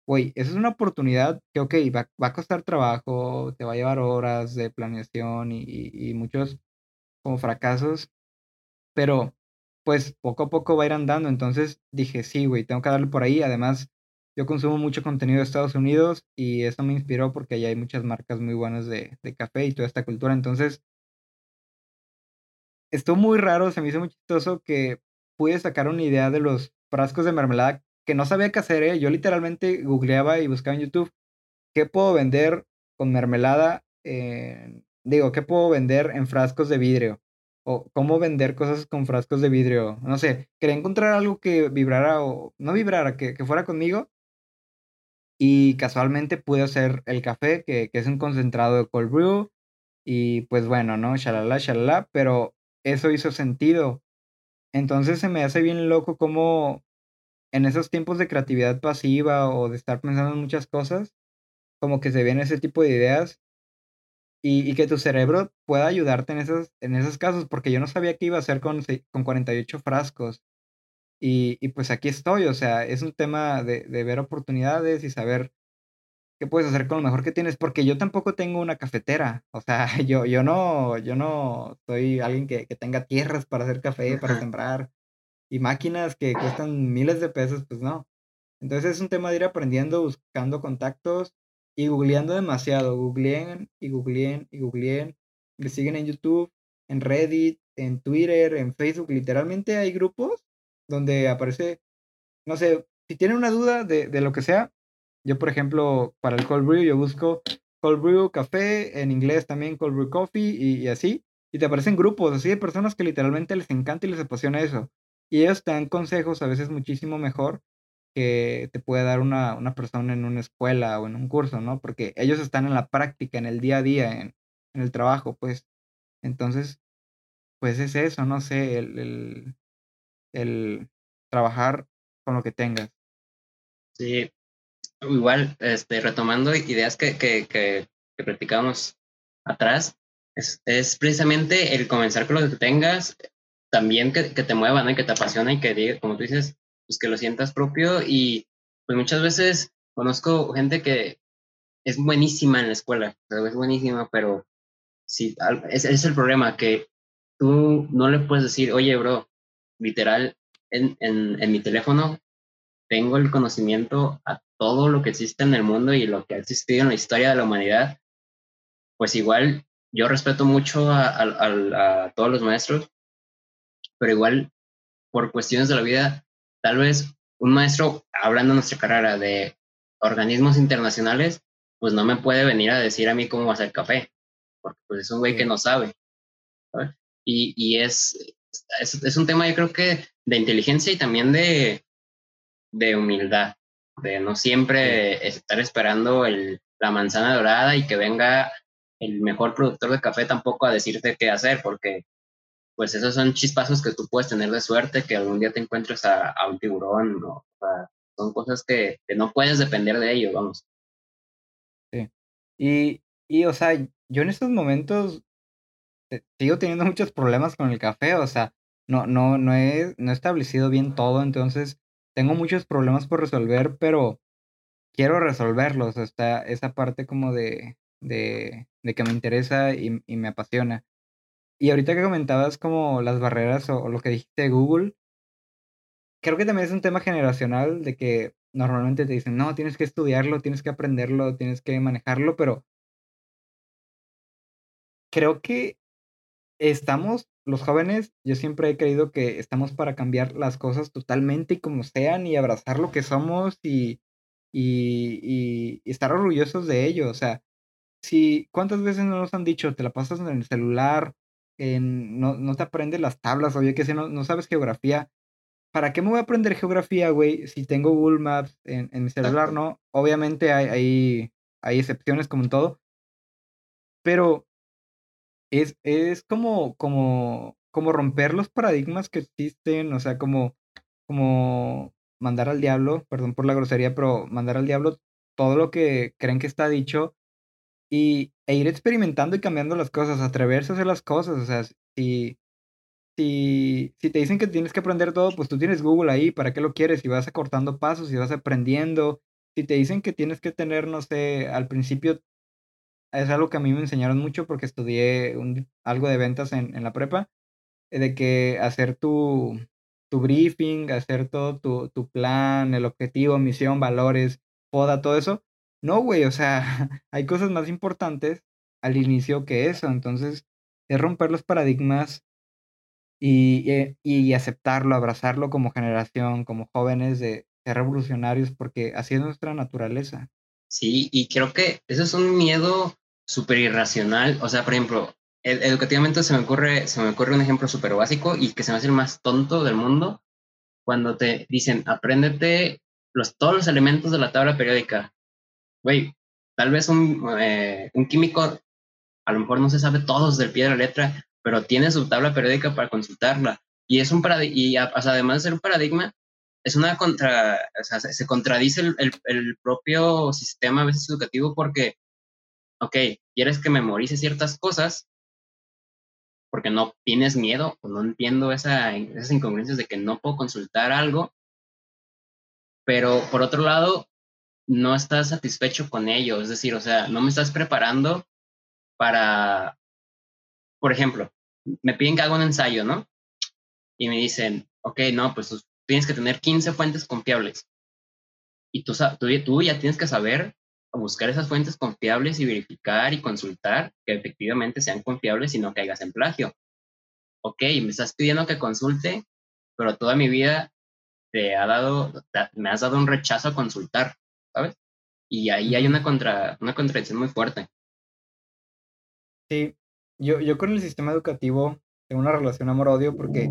[SPEAKER 1] güey, esa es una oportunidad que, ok, va, va, a costar trabajo, te va a llevar horas de planeación y, y, muchos como fracasos, pero pues poco a poco va a ir andando. Entonces dije, sí, güey, tengo que darle por ahí. Además, yo consumo mucho contenido de Estados Unidos y eso me inspiró porque allá hay muchas marcas muy buenas de, de café y toda esta cultura. Entonces, estuvo muy raro, se me hizo muy chistoso que pude sacar una idea de los frascos de mermelada que no sabía qué hacer, ¿eh? Yo literalmente googleaba y buscaba en YouTube qué puedo vender con mermelada, digo, qué puedo vender en frascos de vidrio o cómo vender cosas con frascos de vidrio. No sé, quería encontrar algo que vibrara o no vibrara, que, que fuera conmigo. Y casualmente pude hacer el café, que, que, es un concentrado de cold brew. Y pues bueno, ¿no? Shalala, shalala. Pero eso hizo sentido. Entonces se me hace bien loco cómo en esos tiempos de creatividad pasiva o de estar pensando en muchas cosas, como que se vienen ese tipo de ideas y, y, que tu cerebro pueda ayudarte en esos, en esos casos, porque yo no sabía qué iba a hacer con, con 48 frascos. Y, y pues aquí estoy, o sea, es un tema de, de, ver oportunidades y saber qué puedes hacer con lo mejor que tienes, porque yo tampoco tengo una cafetera, o sea, [LAUGHS] yo, yo no, yo no soy alguien que, que tenga tierras para hacer café, para sembrar, y máquinas que cuestan miles de pesos, pues no. Entonces es un tema de ir aprendiendo, buscando contactos y googleando demasiado. Googleen y googleen y googleen. Me siguen en YouTube, en Reddit, en Twitter, en Facebook. Literalmente hay grupos donde aparece, no sé, si tienen una duda de, de lo que sea, yo por ejemplo, para el cold brew, yo busco cold brew café, en inglés también cold brew coffee y, así. Y te aparecen grupos así de personas que literalmente les encanta y les apasiona eso. Y ellos te dan consejos a veces muchísimo mejor que te puede dar una, una, persona en una escuela o en un curso, ¿no? Porque ellos están en la práctica, en el día a día, en, el trabajo, pues. Entonces, pues es eso, no sé, el, el, trabajar con lo que tengas.
[SPEAKER 2] Sí, igual, este, retomando ideas que, que, que, que platicamos atrás, es, es precisamente el comenzar con lo que tengas, también que, que te mueva, ¿no? Y que te apasiona y que como tú dices, pues que lo sientas propio y pues muchas veces conozco gente que es buenísima en la escuela, es buenísima, pero Sí, ese es el problema, que tú no le puedes decir, oye, bro, literal, en, en, en mi teléfono tengo el conocimiento a todo lo que existe en el mundo y lo que ha existido en la historia de la humanidad, pues igual yo respeto mucho a, a, todos los maestros, pero igual por cuestiones de la vida, tal vez un maestro hablando de nuestra carrera de organismos internacionales, pues no me puede venir a decir a mí cómo a hacer café, porque pues es un güey que no sabe. Y, y es, es, es, un tema yo creo que de inteligencia y también de, de humildad, de no siempre estar esperando el, la manzana dorada y que venga el mejor productor de café tampoco a decirte qué hacer, porque pues esos son chispazos que tú puedes tener de suerte, que algún día te encuentres a, un tiburón, o sea, son cosas que, que, no puedes depender de ellos, vamos.
[SPEAKER 1] Sí. Y, y, o sea, yo en estos momentos sigo teniendo muchos problemas con el café, o sea, no, no, no, he, no he establecido bien todo, entonces tengo muchos problemas por resolver, pero quiero resolverlos. Está esa parte como de, de, de que me interesa y, y, me apasiona. Y ahorita que comentabas como las barreras o, lo que dijiste de Google, creo que también es un tema generacional de que normalmente te dicen, no, tienes que estudiarlo, tienes que aprenderlo, tienes que manejarlo, pero creo que estamos los jóvenes, yo siempre he creído que estamos para cambiar las cosas totalmente y como sean y abrazar lo que somos y, y, estar orgullosos de ello. O sea, si, ¿cuántas veces no nos han dicho, te la pasas en el celular, en, no, no te aprendes las tablas, oye, que si no, no sabes geografía? ¿Para qué me voy a aprender geografía, güey, si tengo Google Maps en, en mi celular, no? Obviamente hay, hay, hay excepciones como en todo, pero es, es como, como, como romper los paradigmas que existen, o sea, como, como mandar al diablo, perdón por la grosería, pero mandar al diablo todo lo que creen que está dicho y, e ir experimentando y cambiando las cosas, atreverse a hacer las cosas, o sea, si, si, si te dicen que tienes que aprender todo, pues tú tienes Google ahí, ¿para qué lo quieres? Si vas acortando pasos, si vas aprendiendo, si te dicen que tienes que tener, no sé, al principio es algo que a mí me enseñaron mucho porque estudié algo de ventas en, en, la prepa, eh, de que hacer tu, tu briefing, hacer todo tu, tu, plan, el objetivo, misión, valores, poda, todo eso. No, güey, o sea, [LAUGHS] hay cosas más importantes al inicio que eso. Entonces, es romper los paradigmas y, y, y aceptarlo, abrazarlo como generación, como jóvenes de ser revolucionarios, porque así es nuestra naturaleza.
[SPEAKER 2] Sí, y creo que eso es un miedo súper irracional. O sea, por ejemplo, educativamente se me ocurre, se me ocurre un ejemplo súper básico y que se me hace el más tonto del mundo cuando te dicen, apréndete los, todos los elementos de la tabla periódica. Güey, tal vez un, eh, un químico a lo mejor no se sabe todos del pie de la letra, pero tiene su tabla periódica para consultarla. Y es un y además de ser un paradigma, es una contra, o sea, se contradice el, el, propio sistema a veces educativo porque, ok, quieres que memorice ciertas cosas porque no tienes miedo o no entiendo esa, esas incongruencias de que no puedo consultar algo, pero por otro lado, no estás satisfecho con ello, es decir, o sea, no me estás preparando para, por ejemplo, me piden que haga un ensayo, ¿no? Y me dicen, ok, no, pues tienes que tener 15 fuentes confiables. Y tú, tú, ya tienes que saber buscar esas fuentes confiables y verificar y consultar que efectivamente sean confiables y no caigas en plagio. Ok, me estás pidiendo que consulte, pero toda mi vida te ha dado, me has dado un rechazo a consultar, ¿sabes? Y ahí hay una, contra, una contradicción muy fuerte.
[SPEAKER 1] Sí, yo, yo con el sistema educativo tengo una relación amor-odio porque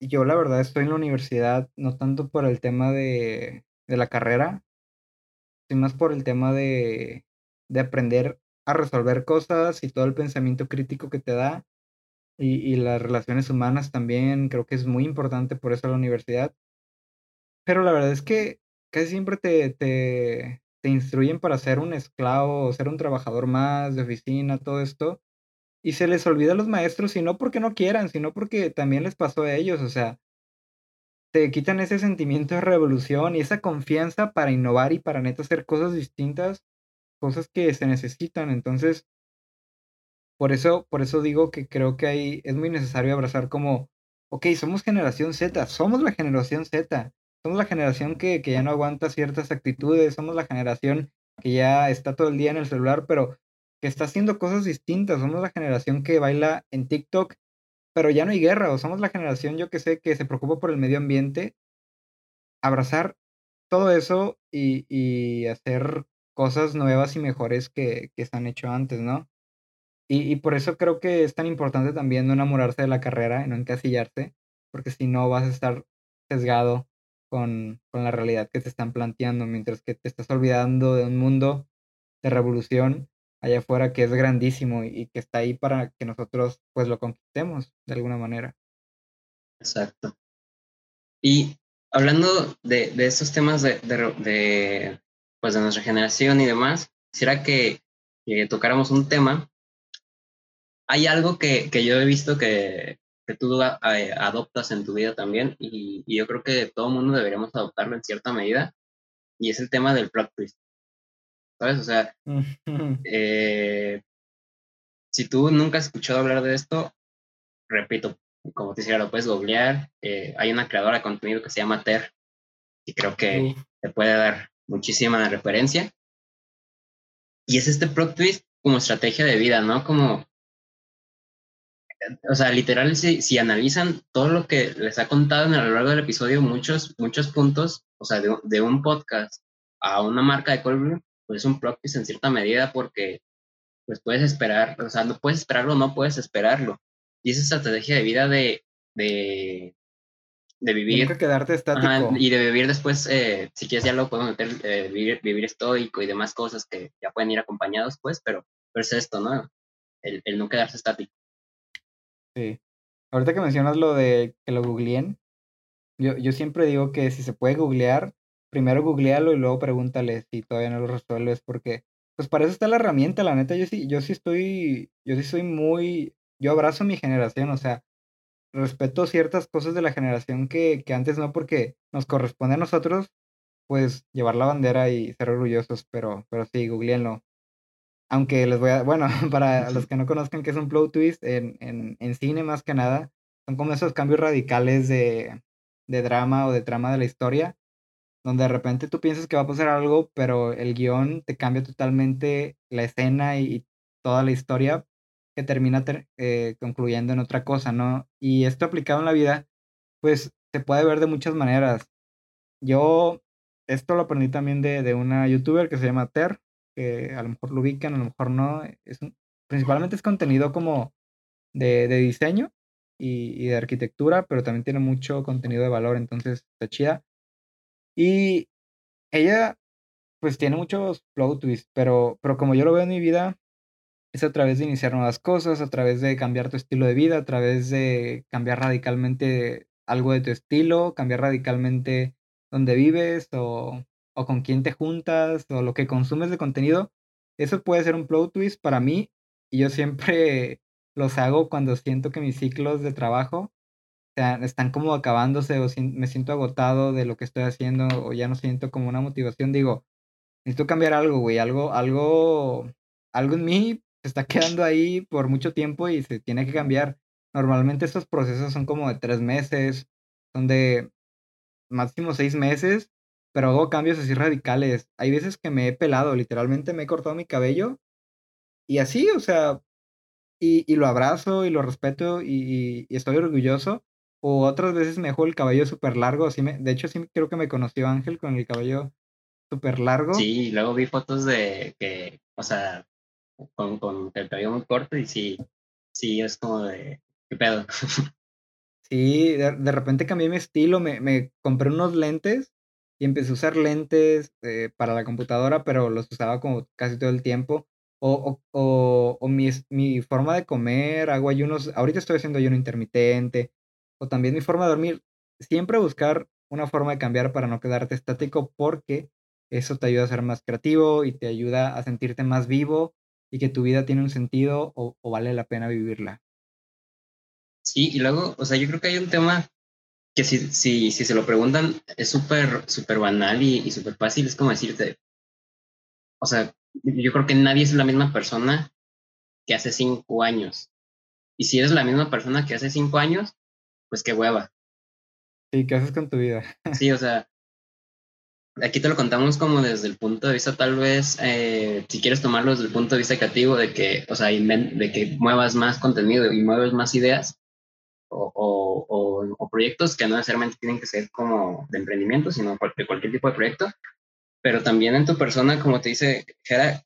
[SPEAKER 1] yo la verdad estoy en la universidad no tanto por el tema de, de la carrera, sino más por el tema de, de aprender a resolver cosas y todo el pensamiento crítico que te da y, y, las relaciones humanas también creo que es muy importante por eso la universidad. Pero la verdad es que casi siempre te, te, te instruyen para ser un esclavo ser un trabajador más de oficina, todo esto. Y se les olvida a los maestros, y no porque no quieran, sino porque también les pasó a ellos. O sea, te quitan ese sentimiento de revolución y esa confianza para innovar y para neta hacer cosas distintas, cosas que se necesitan. Entonces, por eso, por eso digo que creo que ahí es muy necesario abrazar como, ok, somos generación Z, somos la generación Z, somos la generación que, que ya no aguanta ciertas actitudes, somos la generación que ya está todo el día en el celular, pero está haciendo cosas distintas, somos la generación que baila en TikTok, pero ya no hay guerra, o somos la generación, yo que sé, que se preocupa por el medio ambiente, abrazar todo eso y, y hacer cosas nuevas y mejores que, que se han hecho antes, ¿no? Y, y, por eso creo que es tan importante también no enamorarse de la carrera y no encasillarse, porque si no vas a estar sesgado con, con la realidad que te están planteando, mientras que te estás olvidando de un mundo de revolución allá afuera que es grandísimo y, que está ahí para que nosotros pues lo conquistemos de alguna manera.
[SPEAKER 2] Exacto. Y hablando de, de estos temas de, de, pues de nuestra generación y demás, quisiera que, tocáramos un tema. Hay algo que, que yo he visto que, que tú adoptas en tu vida también y, y, yo creo que todo el mundo deberíamos adoptarlo en cierta medida y es el tema del plot twist. ¿Sabes? O sea, eh, si tú nunca has escuchado hablar de esto, repito, como te decía, lo puedes googlear. Eh, hay una creadora de contenido que se llama Ter y creo que te puede dar muchísima referencia. Y es este plot twist como estrategia de vida, ¿no? Como, o sea, literal, si, si analizan todo lo que les ha contado a lo largo del episodio, muchos, muchos puntos, o sea, de, de un podcast a una marca de cold pues es un twist en cierta medida porque pues puedes esperar, o sea, no puedes esperarlo, no puedes esperarlo. Y esa estrategia de vida de, de, de vivir.
[SPEAKER 1] Nunca quedarte estático.
[SPEAKER 2] y de vivir después, eh, si quieres ya lo podemos meter, eh, vivir, vivir estoico y demás cosas que ya pueden ir acompañados, pues, pero, pero es esto, ¿no? El, el no quedarse estático.
[SPEAKER 1] Sí. Ahorita que mencionas lo de que lo googleen, yo, yo siempre digo que si se puede googlear, primero googlealo y luego pregúntale si todavía no lo resuelves, porque pues para eso está la herramienta, la neta, yo sí, yo sí estoy, yo sí soy muy, yo abrazo mi generación, o sea, respeto ciertas cosas de la generación que, que antes no, porque nos corresponde a nosotros, pues, llevar la bandera y ser orgullosos, pero, pero sí, googleenlo. Aunque les voy a, bueno, [LAUGHS] para los [LAUGHS] que no conozcan qué es un plot twist, en, en, en cine más que nada, son como esos cambios radicales de, de drama o de trama de la historia, donde de repente tú piensas que va a pasar algo, pero el guion te cambia totalmente la escena y, toda la historia que termina eh, concluyendo en otra cosa, ¿no? Y esto aplicado en la vida, pues se puede ver de muchas maneras. Yo esto lo aprendí también de, de una youtuber que se llama Ter, que a lo mejor lo ubican, a lo mejor no. Es principalmente es contenido como de, de diseño y, y, de arquitectura, pero también tiene mucho contenido de valor, entonces está chida. Y ella, pues tiene muchos plot twists, pero, pero como yo lo veo en mi vida, es a través de iniciar nuevas cosas, a través de cambiar tu estilo de vida, a través de cambiar radicalmente algo de tu estilo, cambiar radicalmente dónde vives o, o con quién te juntas o lo que consumes de contenido. Eso puede ser un plot twist para mí y yo siempre [LAUGHS] los hago cuando siento que mis ciclos de trabajo están como acabándose o me siento agotado de lo que estoy haciendo o ya no siento como una motivación, digo, necesito cambiar algo, güey, algo, algo, algo en mí se está quedando ahí por mucho tiempo y se tiene que cambiar. Normalmente estos procesos son como de tres meses, son de máximo seis meses, pero hago cambios así radicales. Hay veces que me he pelado, literalmente me he cortado mi cabello y así, o sea, y, y lo abrazo y lo respeto y, y estoy orgulloso o otras veces me dejó el cabello súper largo. Así me, de hecho, sí creo que me conoció Ángel con el cabello súper largo.
[SPEAKER 2] Sí, luego vi fotos de que, o sea, con, con el cabello muy corto y sí, sí, es como de, ¿qué pedo? [LAUGHS]
[SPEAKER 1] Sí, de, de repente cambié mi estilo, me, me, compré unos lentes y empecé a usar lentes eh, para la computadora, pero los usaba como casi todo el tiempo. O, o, o, o mi, mi, forma de comer, hago ayunos, ahorita estoy haciendo ayuno intermitente, o también mi forma de dormir, siempre buscar una forma de cambiar para no quedarte estático porque eso te ayuda a ser más creativo y te ayuda a sentirte más vivo y que tu vida tiene un sentido o, vale la pena vivirla.
[SPEAKER 2] Sí, y luego, o sea, yo creo que hay un tema que si, si, si se lo preguntan es súper, súper banal y, y súper fácil, es como decirte, o sea, yo creo que nadie es la misma persona que hace cinco años. Y si eres la misma persona que hace cinco años, pues qué hueva.
[SPEAKER 1] Sí, ¿qué haces con tu vida?
[SPEAKER 2] Sí, o [LAUGHS] sea, aquí te lo contamos como desde el punto de vista tal vez, eh, si quieres tomarlo desde el punto de vista creativo, de que, o sea, de que muevas más contenido y mueves más ideas o, o, o, proyectos que no necesariamente tienen que ser como de emprendimiento, sino de cualquier tipo de proyecto. Pero también en tu persona, como te dice Jera,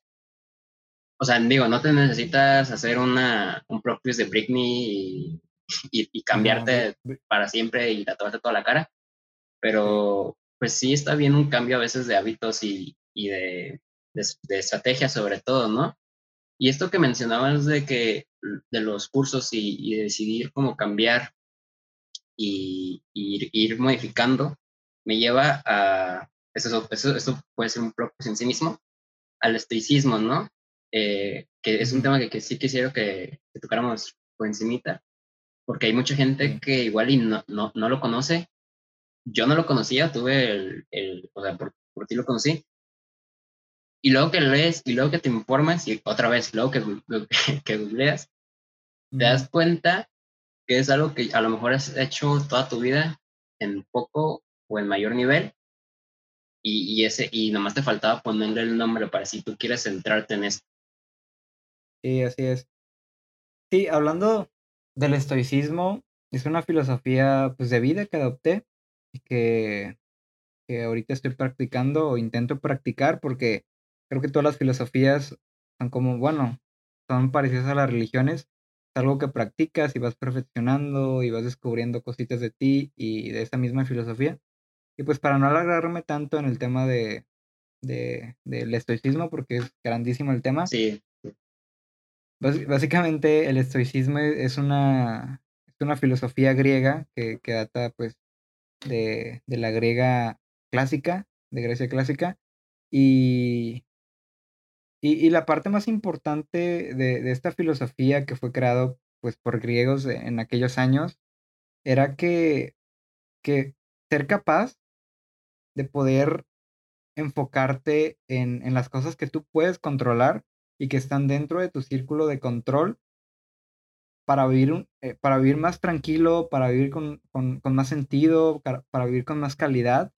[SPEAKER 2] o sea, digo, no te necesitas hacer una, un propio de Britney y, y, cambiarte para siempre y tatuarte toda la cara, pero pues sí está bien un cambio a veces de hábitos y, y de, de, estrategia sobre todo, ¿no? Y esto que mencionabas de que de los cursos y, de decidir cómo cambiar y, ir, modificando, me lleva a, eso, eso, eso puede ser un propósito en sí mismo, al estoicismo, ¿no? Eh, que es un tema que, que sí quisiera que, que, tocáramos por encimita, porque hay mucha gente que igual y no, no, no lo conoce yo no lo conocía, tuve el, el o sea, por, por, ti lo conocí. Y luego que lees y luego que te informas y otra vez, luego que, [LAUGHS] que googleas, te das cuenta que es algo que a lo mejor has hecho toda tu vida en poco o en mayor nivel y, y ese y nomás te faltaba ponerle el nombre para si tú quieres centrarte en esto.
[SPEAKER 1] Sí, así es. Sí, hablando del estoicismo, es una filosofía pues, de vida que adopté que, que ahorita estoy practicando o intento practicar porque creo que todas las filosofías son como, bueno, son parecidas a las religiones. Es algo que practicas y vas perfeccionando y vas descubriendo cositas de ti y de esa misma filosofía. Y pues para no alargarme tanto en el tema de, de, del estoicismo, porque es grandísimo el tema.
[SPEAKER 2] Sí.
[SPEAKER 1] Básicamente el estoicismo es una, es una filosofía griega que, que data pues de, de la griega clásica, de Grecia clásica, y, y, la parte más importante de, de, esta filosofía que fue creado pues, por griegos en aquellos años era que, que ser capaz de poder enfocarte en, en las cosas que tú puedes controlar y que están dentro de tu círculo de control para vivir, eh, para vivir más tranquilo, para vivir con, con, más sentido, para, para, vivir con más calidad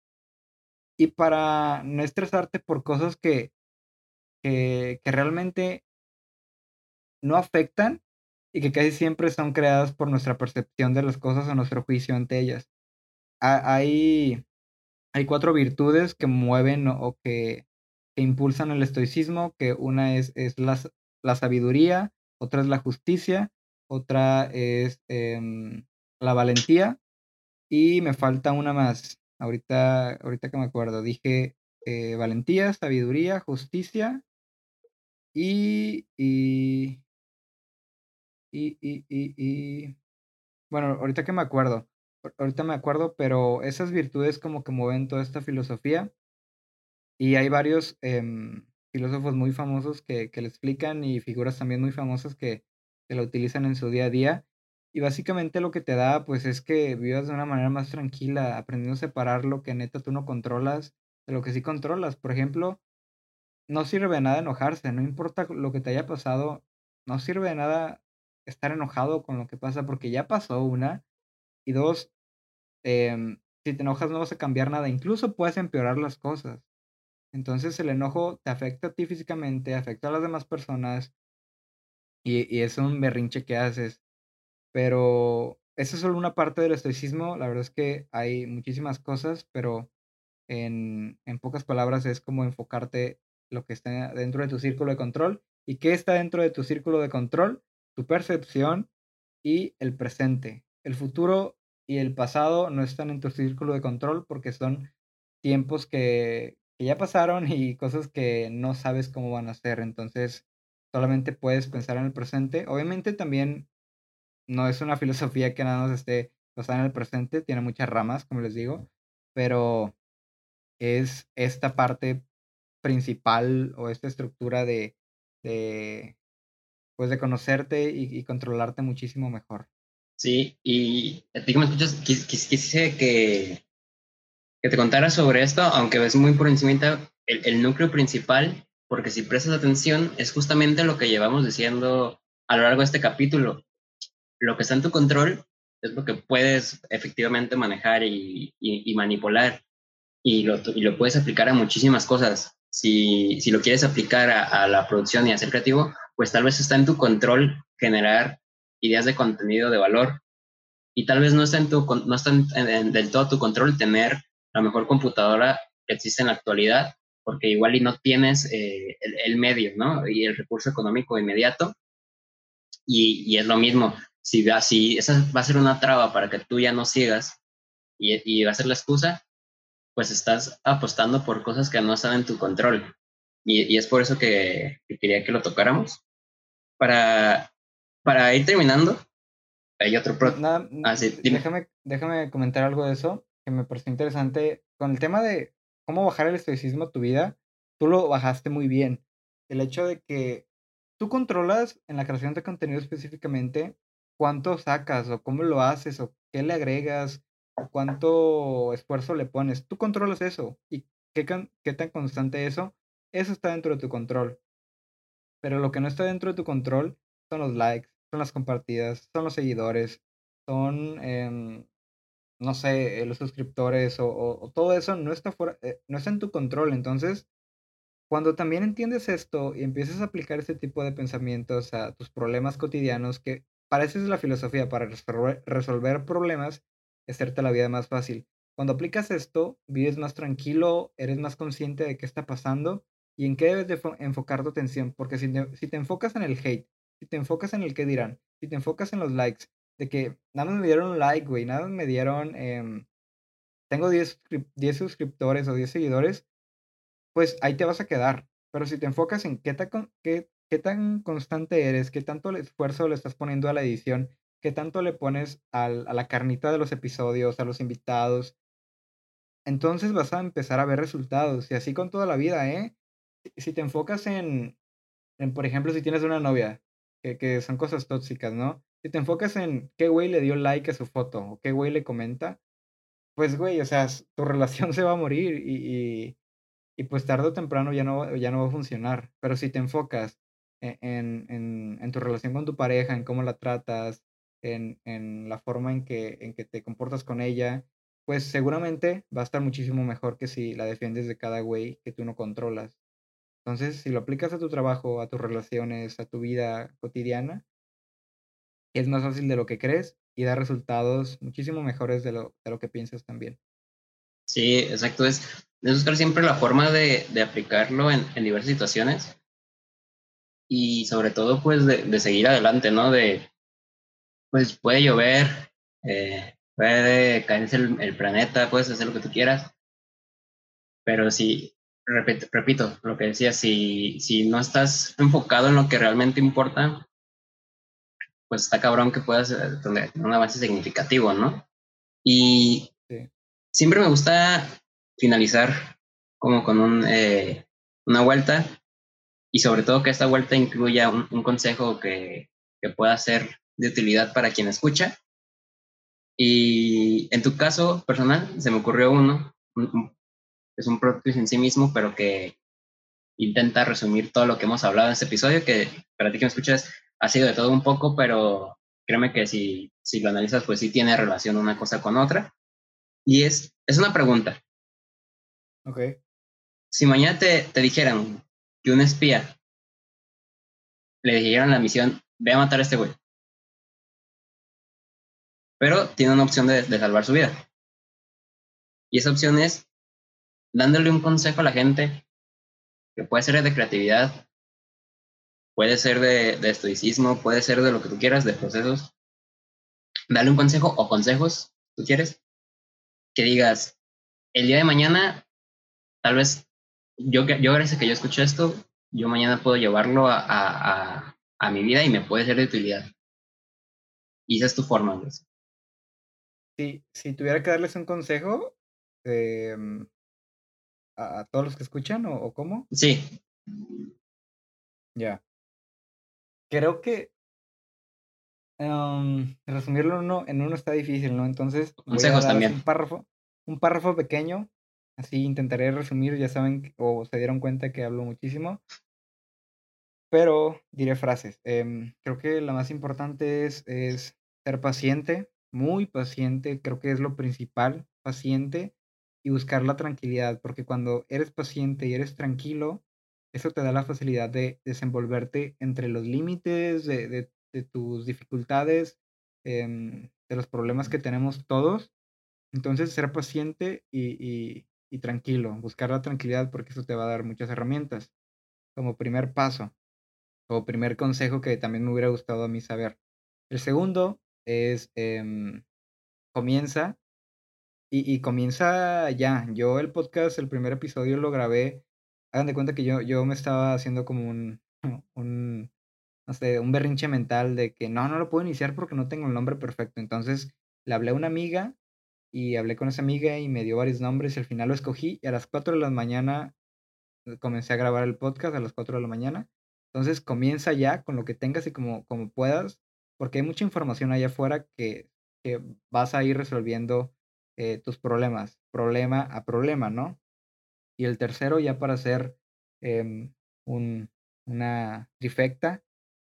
[SPEAKER 1] y para no estresarte por cosas que, que, que realmente no afectan y que casi siempre son creadas por nuestra percepción de las cosas o nuestro juicio ante ellas. Hay, hay cuatro virtudes que mueven o que, que impulsan el estoicismo, que una es, es la, la sabiduría, otra es la justicia, otra es em, la valentía y me falta una más. Ahorita, ahorita que me acuerdo, dije eh, valentía, sabiduría, justicia y, y, y, y, y, bueno, ahorita que me acuerdo, ahorita me acuerdo, pero esas virtudes como que mueven toda esta filosofía y hay varios em, filósofos muy famosos que, que le explican y figuras también muy famosas que, que lo utilizan en su día a día. Y básicamente lo que te da, pues es que vivas de una manera más tranquila, aprendiendo a separar lo que neta tú no controlas de lo que sí controlas. Por ejemplo, no sirve de nada enojarse, no importa lo que te haya pasado, no sirve de nada estar enojado con lo que pasa porque ya pasó una. Y dos, em, si te enojas no vas a cambiar nada, incluso puedes empeorar las cosas. Entonces el enojo te afecta a ti físicamente, afecta a las demás personas, y, y es un berrinche que haces. Pero esa es solo una parte del estoicismo. La verdad es que hay muchísimas cosas, pero en, en pocas palabras es como enfocarte lo que está dentro de tu círculo de control. ¿Y qué está dentro de tu círculo de control? Tu percepción y el presente. El futuro y el pasado no están en tu círculo de control porque son tiempos que, que ya pasaron y cosas que no sabes cómo van a ser. Entonces, solamente puedes pensar en el presente. Obviamente también no es una [LAUGHS] filosofía que nada más esté basada en el presente, tiene muchas ramas, como les digo, pero es esta parte principal o esta estructura de, de pues de conocerte y, controlarte muchísimo mejor.
[SPEAKER 2] Sí, y a ti me escuchas, quise que, que te contara sobre esto, aunque ves muy por encima el, núcleo principal porque si prestas atención, es justamente lo que llevamos diciendo a lo largo de este capítulo. Lo que está en tu control es lo que puedes efectivamente manejar y, manipular y lo, puedes aplicar a muchísimas cosas. Si, lo quieres aplicar a, la producción y a ser creativo, pues tal vez está en tu control generar ideas de contenido de valor y tal vez no está, en tu, no está del todo tu control tener la mejor computadora que existe en la actualidad, porque igual y no tienes eh, el, el, medio, ¿no? Y el recurso económico inmediato. Y, y es lo mismo, si, si esa va a ser una traba para que tú ya no sigas y, y va a ser la excusa, pues estás apostando por cosas que no están en tu control. Y, y es por eso que, que, quería que lo tocáramos. Para, para ir terminando, hay otro... Pro
[SPEAKER 1] Nada, ah, sí, déjame, déjame comentar algo de eso, que me pareció interesante. Con el tema de cómo bajar el estoicismo a tu vida, tú lo bajaste muy bien. El hecho de que tú controlas en la creación de contenido específicamente cuánto sacas o cómo lo haces o qué le agregas o cuánto esfuerzo le pones. Tú controlas eso y qué, qué tan constante eso, eso está dentro de tu control. Pero lo que no está dentro de tu control son los likes, son las compartidas, son los seguidores, son, eh, no sé, los suscriptores o, o, todo eso no está, fuera, eh, no está en tu control. Entonces, cuando también entiendes esto y empiezas a aplicar este tipo de pensamientos a tus problemas cotidianos, que para eso es la filosofía, para resolver, problemas, hacerte la vida más fácil. Cuando aplicas esto, vives más tranquilo, eres más consciente de qué está pasando y en qué debes de enfocar tu atención. Porque si te, si te enfocas en el hate, si te enfocas en el qué dirán, si te enfocas en los likes, de que nada más me dieron like, güey, nada más me dieron, eh, tengo 10, 10 suscriptores o 10 seguidores, pues ahí te vas a quedar. Pero si te enfocas en qué, qué, qué tan constante eres, qué tanto esfuerzo le estás poniendo a la edición, qué tanto le pones al, a la carnita de los episodios, a los invitados, entonces vas a empezar a ver resultados. Y así con toda la vida, ¿eh? Si te enfocas en, en por ejemplo, si tienes una novia, que, que, son cosas tóxicas, ¿no? Si te enfocas en qué güey le dio like a su foto o qué güey le comenta, pues güey, o sea, tu [LAUGHS] relación se va a morir y, y, pues tarde o temprano ya no, ya no va a funcionar. Pero si te enfocas e-, en, en, en, tu relación con tu pareja, en cómo la tratas, en, en la forma en que, en que te comportas con ella, pues seguramente va a estar muchísimo mejor que si la defiendes de cada güey que tú no controlas. Entonces, si lo aplicas a tu trabajo, a tus relaciones, a tu vida cotidiana, es más fácil de lo que crees y da resultados muchísimo mejores de lo, de lo que piensas también.
[SPEAKER 2] Sí, exacto. Es, es buscar siempre la forma de, de aplicarlo en, en diversas situaciones y sobre todo pues de, de, seguir adelante, ¿no? De, pues puede llover, eh, puede caerse el, el, planeta, puedes hacer lo que tú quieras, pero si, repito, repito lo que decía, si, si no estás enfocado en lo que realmente importa, pues está cabrón que puedas eh, tener un avance significativo, ¿no? Y sí. siempre me gusta finalizar como con un, eh, una vuelta y sobre todo que esta vuelta incluya un, un consejo que, que, pueda ser de utilidad para quien escucha. Y en tu caso personal, se me ocurrió uno, un, es un propio en sí mismo, pero que intenta resumir todo lo que hemos hablado en este episodio, que para ti que me escuchas ha sido de todo un poco, pero créeme que si, si lo analizas, pues sí tiene relación una cosa con otra. Y es, es una pregunta.
[SPEAKER 1] Ok.
[SPEAKER 2] Si mañana te, te dijeran que un espía le dijeran la misión, ve a matar a este güey. Pero tiene una opción de, de, salvar su vida. Y esa opción es dándole un consejo a la gente, que puede ser de creatividad, puede ser de, de estoicismo, puede ser de lo que tú quieras, de procesos. Dale un consejo o consejos, tú quieres, que digas, el día de mañana, tal vez yo, yo gracias a que yo escucho esto, yo mañana puedo llevarlo a, a, a, mi vida y me puede ser de utilidad. Y esa es tu forma. ¿no?
[SPEAKER 1] Si, si tuviera que darles un consejo eh, a, a, todos los que escuchan o, o cómo?
[SPEAKER 2] Sí.
[SPEAKER 1] Ya. Creo que um, resumirlo en uno, en uno está difícil, ¿no? Entonces,
[SPEAKER 2] consejos también.
[SPEAKER 1] Un párrafo, un párrafo pequeño Así intentaré resumir, ya saben o se dieron cuenta que hablo muchísimo. pero diré frases. Em, creo que la más importante es, es ser paciente, muy paciente, creo que es lo principal, paciente y buscar la tranquilidad, porque cuando eres paciente y eres tranquilo, eso te da la facilidad de desenvolverte entre los límites de, tus dificultades, em, de los problemas que tenemos todos. Entonces, ser paciente y, y tranquilo, buscar la tranquilidad porque eso te va a dar muchas herramientas como primer paso o primer consejo que también me hubiera gustado a mí saber. El segundo es, em, comienza y, comienza ya. Yo el podcast, el primer episodio lo grabé, hagan de cuenta que yo, yo me estaba haciendo como un, [CLEARS THROAT] un, no sé, un berrinche mental de que no, no lo puedo iniciar porque no tengo el nombre perfecto. Entonces le hablé a una amiga y hablé con esa amiga y me dio varios nombres y al final lo escogí y a las 4 de la mañana eh, comencé a grabar el podcast a las 4 de la mañana. Entonces comienza ya con lo que tengas y como, como puedas, porque hay mucha información allá afuera que, que vas a ir resolviendo eh, tus problemas, problema a problema, ¿no? Y el tercero, ya para hacer em, un, una trifecta,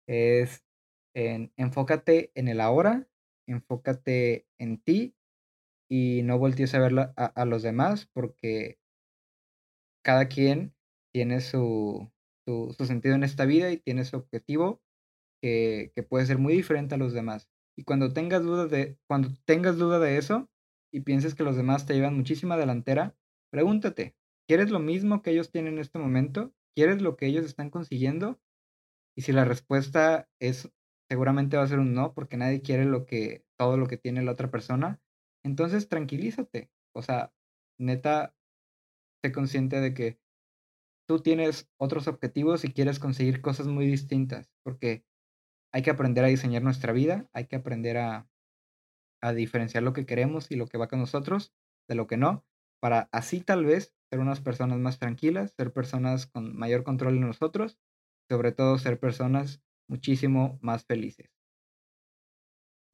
[SPEAKER 1] es en, enfócate en el ahora, enfócate en ti y no voltees a ver a, los demás porque cada quien tiene su, su, sentido en esta vida y tiene su objetivo que, que, puede ser muy diferente a los demás. Y cuando tengas dudas de, cuando tengas duda de eso y pienses que los demás te llevan muchísima delantera, pregúntate, ¿quieres lo mismo que ellos tienen en este momento? ¿Quieres lo que ellos están consiguiendo? Y si la respuesta es seguramente va a ser un no, porque nadie quiere lo que, todo lo que tiene la otra persona, entonces tranquilízate. O sea, neta, sé consciente de que tú tienes otros objetivos y quieres conseguir cosas muy distintas, porque hay que aprender a diseñar nuestra vida, hay que aprender a, a diferenciar lo que queremos y lo que va con nosotros de lo que no, para así tal vez ser unas personas más tranquilas, ser personas con mayor control en nosotros, sobre todo ser personas muchísimo más felices.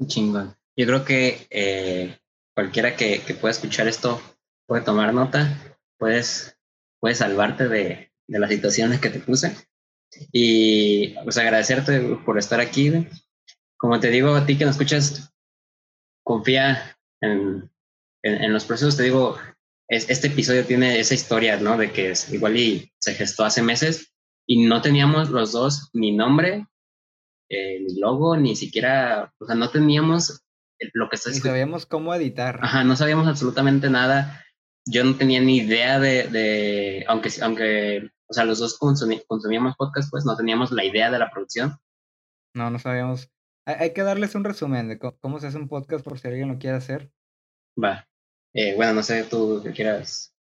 [SPEAKER 2] Chingón. Yo creo que eh, cualquiera que, que, pueda escuchar esto puede tomar nota, puedes, puedes salvarte de, de las situaciones que te puse. Y pues agradecerte por estar aquí. Como te digo a ti que nos escuchas, confía en, en, los procesos. Te digo, es, este episodio tiene esa historia, ¿no? De que es igual y se gestó hace meses y no teníamos los dos ni nombre, eh, ni logo, ni siquiera, o sea, no teníamos lo que está
[SPEAKER 1] Ni sabíamos cómo editar.
[SPEAKER 2] Ajá, no sabíamos absolutamente nada. Yo no tenía ni idea de, de aunque, aunque, o sea, los dos consumíamos podcast, pues no teníamos la idea de la producción.
[SPEAKER 1] No, no sabíamos. Hay, que darles un resumen de cómo, se hace un podcast por si alguien lo quiere hacer.
[SPEAKER 2] Va. Eh, bueno, no sé tú qué quieras.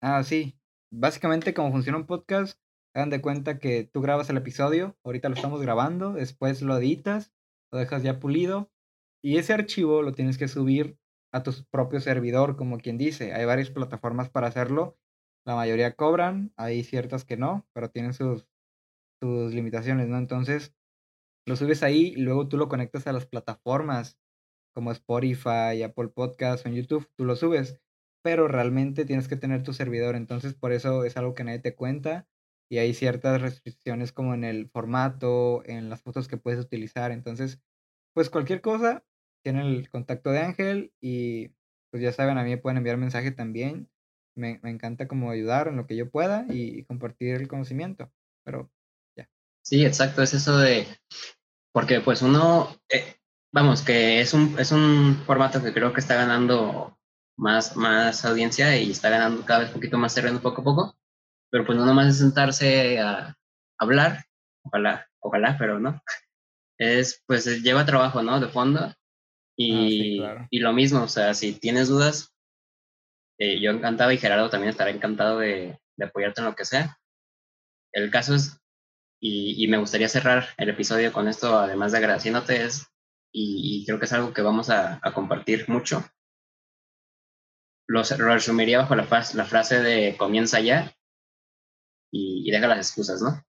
[SPEAKER 1] Ah, sí. Básicamente, cómo funciona un podcast, hagan de cuenta que tú grabas el episodio, ahorita lo estamos grabando, después lo editas, lo dejas ya pulido, y ese archivo lo tienes que subir a tu propio servidor, como quien dice. Hay varias plataformas para hacerlo. La mayoría cobran, hay ciertas que no, pero tienen sus, sus limitaciones, ¿no? Entonces, lo subes ahí y luego tú lo conectas a las plataformas como Spotify, Apple Podcasts o en YouTube, tú lo subes, pero realmente tienes que tener tu servidor, entonces por eso es algo que nadie te cuenta y hay ciertas restricciones como en el formato, en las fotos que puedes utilizar, entonces, pues cualquier cosa, tienen el contacto de Ángel y pues ya saben, a mí me pueden enviar mensaje también. Me, me encanta como ayudar en lo que yo pueda y, compartir el conocimiento, pero ya.
[SPEAKER 2] Sí, exacto, es eso de, porque pues uno, eh, vamos, que es un, es un formato que creo que está ganando más, más audiencia y está ganando cada vez un poquito más terreno poco a poco, pero pues no nomás es sentarse a hablar, ojalá, ojalá, pero no, es pues lleva trabajo, ¿no? De fondo Ah, y, y lo mismo, o sea, si tienes dudas, eh, yo encantado y Gerardo también estará encantado de, de, apoyarte en lo que sea. El caso es, y, y, me gustaría cerrar el episodio con esto, además de agradeciéndote, es, y, creo que es algo que vamos a, compartir mucho. Lo, resumiría bajo la, la, frase de comienza ya y, y deja las excusas, ¿no?